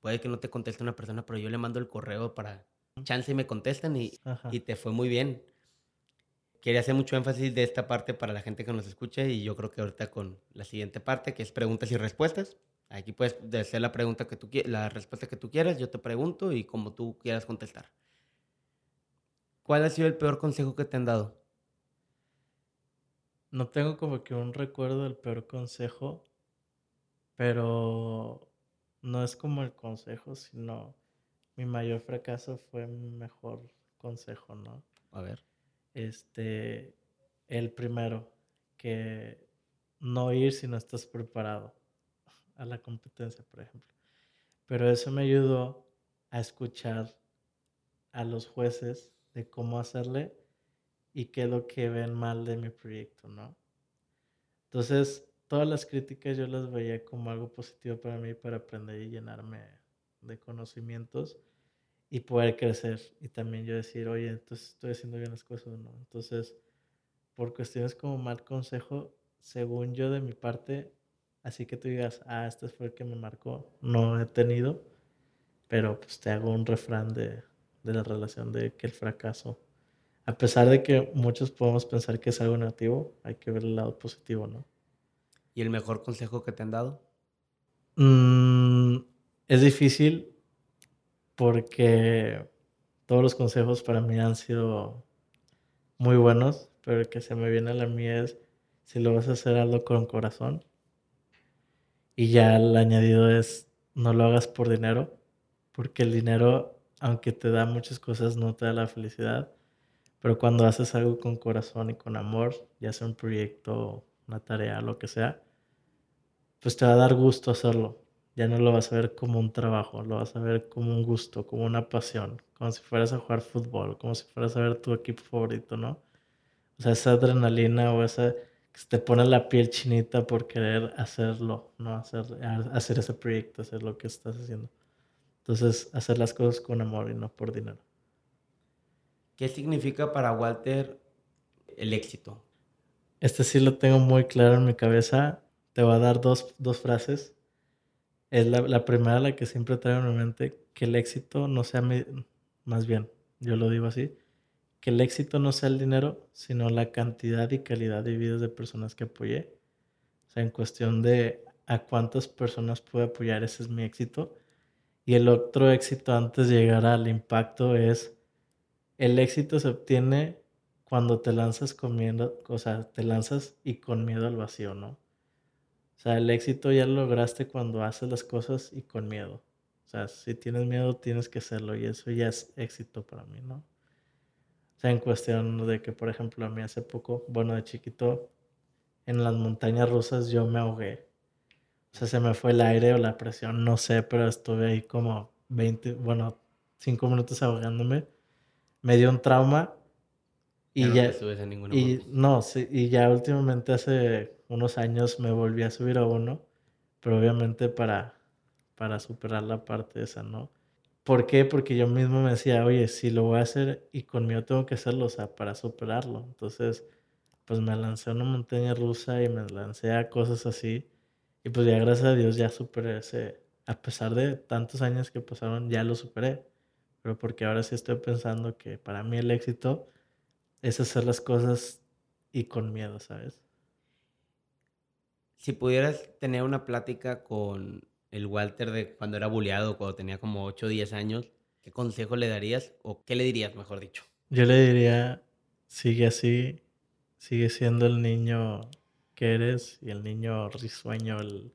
puede que no te conteste una persona, pero yo le mando el correo para chance y me contestan y, y te fue muy bien. Quería hacer mucho énfasis de esta parte para la gente que nos escuche y yo creo que ahorita con la siguiente parte, que es preguntas y respuestas. Aquí puedes hacer la pregunta que tú la respuesta que tú quieras, yo te pregunto y como tú quieras contestar. ¿Cuál ha sido el peor consejo que te han dado? No tengo como que un recuerdo del peor consejo, pero no es como el consejo, sino mi mayor fracaso fue mi mejor consejo, ¿no? A ver. Este, el primero, que no ir si no estás preparado a la competencia, por ejemplo. Pero eso me ayudó a escuchar a los jueces de cómo hacerle y qué es lo que ven mal de mi proyecto, ¿no? Entonces, todas las críticas yo las veía como algo positivo para mí, para aprender y llenarme de conocimientos y poder crecer. Y también yo decir, oye, entonces estoy haciendo bien las cosas, ¿no? Entonces, por cuestiones como mal consejo, según yo de mi parte, así que tú digas, ah, este fue el que me marcó, no he tenido, pero pues te hago un refrán de, de la relación de que el fracaso, a pesar de que muchos podemos pensar que es algo negativo, hay que ver el lado positivo, ¿no? ¿Y el mejor consejo que te han dado? Mm, es difícil porque todos los consejos para mí han sido muy buenos, pero el que se me viene a la mía es si lo vas a hacer algo con corazón. Y ya el añadido es no lo hagas por dinero, porque el dinero, aunque te da muchas cosas, no te da la felicidad. Pero cuando haces algo con corazón y con amor, ya sea un proyecto, una tarea, lo que sea, pues te va a dar gusto hacerlo. Ya no lo vas a ver como un trabajo, lo vas a ver como un gusto, como una pasión, como si fueras a jugar fútbol, como si fueras a ver tu equipo favorito, ¿no? O sea, esa adrenalina o esa que te pone la piel chinita por querer hacerlo, ¿no? Hacer, hacer ese proyecto, hacer lo que estás haciendo. Entonces, hacer las cosas con amor y no por dinero. ¿Qué significa para Walter el éxito? Este sí lo tengo muy claro en mi cabeza. Te voy a dar dos, dos frases. Es la, la, primera, la que siempre traigo en mi mente, que el éxito no sea, más bien, yo lo digo así, que el éxito no sea el dinero, sino la cantidad y calidad de vidas de personas que apoyé. O sea, en cuestión de a cuántas personas puedo apoyar, ese es mi éxito. Y el otro éxito antes de llegar al impacto es, el éxito se obtiene cuando te lanzas con miedo, o sea, te lanzas y con miedo al vacío, ¿no? O sea, el éxito ya lo lograste cuando haces las cosas y con miedo. O sea, si tienes miedo, tienes que hacerlo y eso ya es éxito para mí, ¿no? sea, en cuestión de que, por ejemplo, a mí hace poco, bueno, de chiquito, en las montañas rusas yo me ahogué. O sea, se me fue el aire o la presión, no sé, pero estuve ahí como 20, bueno, 5 minutos ahogándome. Me dio un trauma y ya... y, no, sí, y ya últimamente hace unos años me volví a subir a uno, pero obviamente para, para superar la parte esa, ¿no? ¿Por qué? Porque yo mismo me decía, oye, si lo voy a hacer y conmigo tengo que hacerlo, o sea, para superarlo. Entonces, pues me lancé a una montaña rusa y me lancé a cosas así. Y pues ya gracias a Dios ya superé ese, a pesar de tantos años que pasaron, ya lo superé. Pero porque ahora sí estoy pensando que para mí el éxito es hacer las cosas y con miedo, ¿sabes? Si pudieras tener una plática con el Walter de cuando era bulleado, cuando tenía como 8 o 10 años, ¿qué consejo le darías o qué le dirías, mejor dicho? Yo le diría, sigue así, sigue siendo el niño que eres y el niño risueño, el,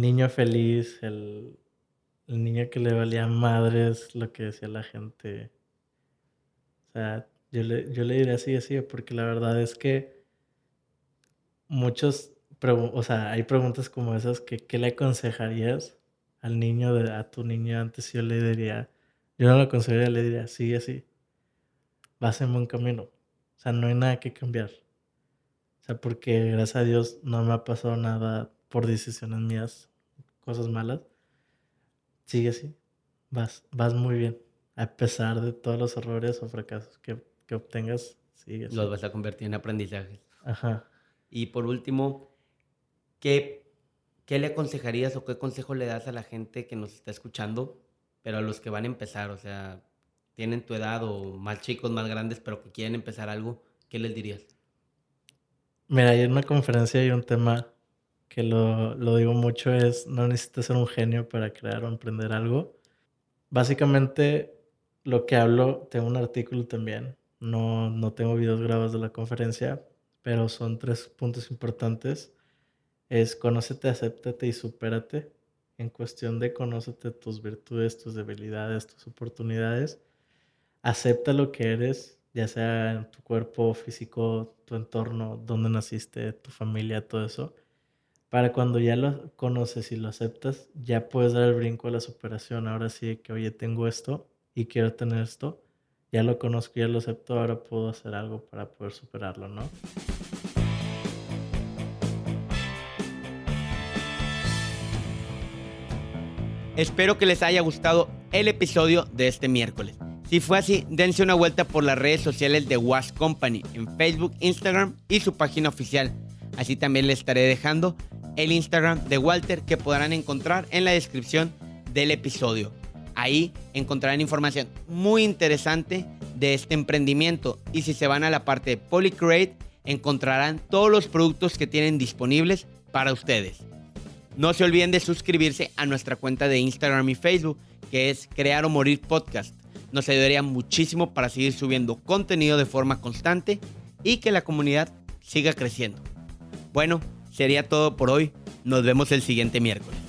niño feliz, el, el niño que le valía madres lo que decía la gente. O sea, yo le, yo le diría así, así, porque la verdad es que muchos o sea, hay preguntas como esas que ¿qué le aconsejarías al niño, de, a tu niño antes? Yo le diría, yo no lo aconsejaría, le diría, sigue así, vas en buen camino. O sea, no hay nada que cambiar. O sea, porque gracias a Dios no me ha pasado nada por decisiones mías, cosas malas. Sigue así, vas, vas muy bien. A pesar de todos los errores o fracasos que, que obtengas, sigue así. Los vas a convertir en aprendizaje. Ajá. Y por último, ¿qué, ¿qué le aconsejarías o qué consejo le das a la gente que nos está escuchando, pero a los que van a empezar? O sea, tienen tu edad o más chicos, más grandes, pero que quieren empezar algo, ¿qué les dirías? Mira, hay una conferencia y un tema que lo, lo, digo mucho es, no necesitas ser un genio para crear o emprender algo. Básicamente, lo que hablo, tengo un artículo también, no, no tengo videos grabados de la conferencia, pero son tres puntos importantes es conócete, acéptate y supérate. En cuestión de conócete tus virtudes, tus debilidades, tus oportunidades. Acepta lo que eres, ya sea en tu cuerpo físico, tu entorno, dónde naciste, tu familia, todo eso. Para cuando ya lo conoces y lo aceptas, ya puedes dar el brinco a la superación. Ahora sí que, oye, tengo esto y quiero tener esto. Ya lo conozco, ya lo acepto, ahora puedo hacer algo para poder superarlo, ¿no? Espero que les haya gustado el episodio de este miércoles. Si fue así, dense una vuelta por las redes sociales de Was Company en Facebook, Instagram y su página oficial. Así también les estaré dejando el Instagram de Walter que podrán encontrar en la descripción del episodio. Ahí encontrarán información muy interesante de este emprendimiento y si se van a la parte de Polycrate encontrarán todos los productos que tienen disponibles para ustedes. No se olviden de suscribirse a nuestra cuenta de Instagram y Facebook que es Crear o Morir Podcast nos ayudaría muchísimo para seguir subiendo contenido de forma constante y que la comunidad siga creciendo. Bueno, sería todo por hoy. Nos vemos el siguiente miércoles.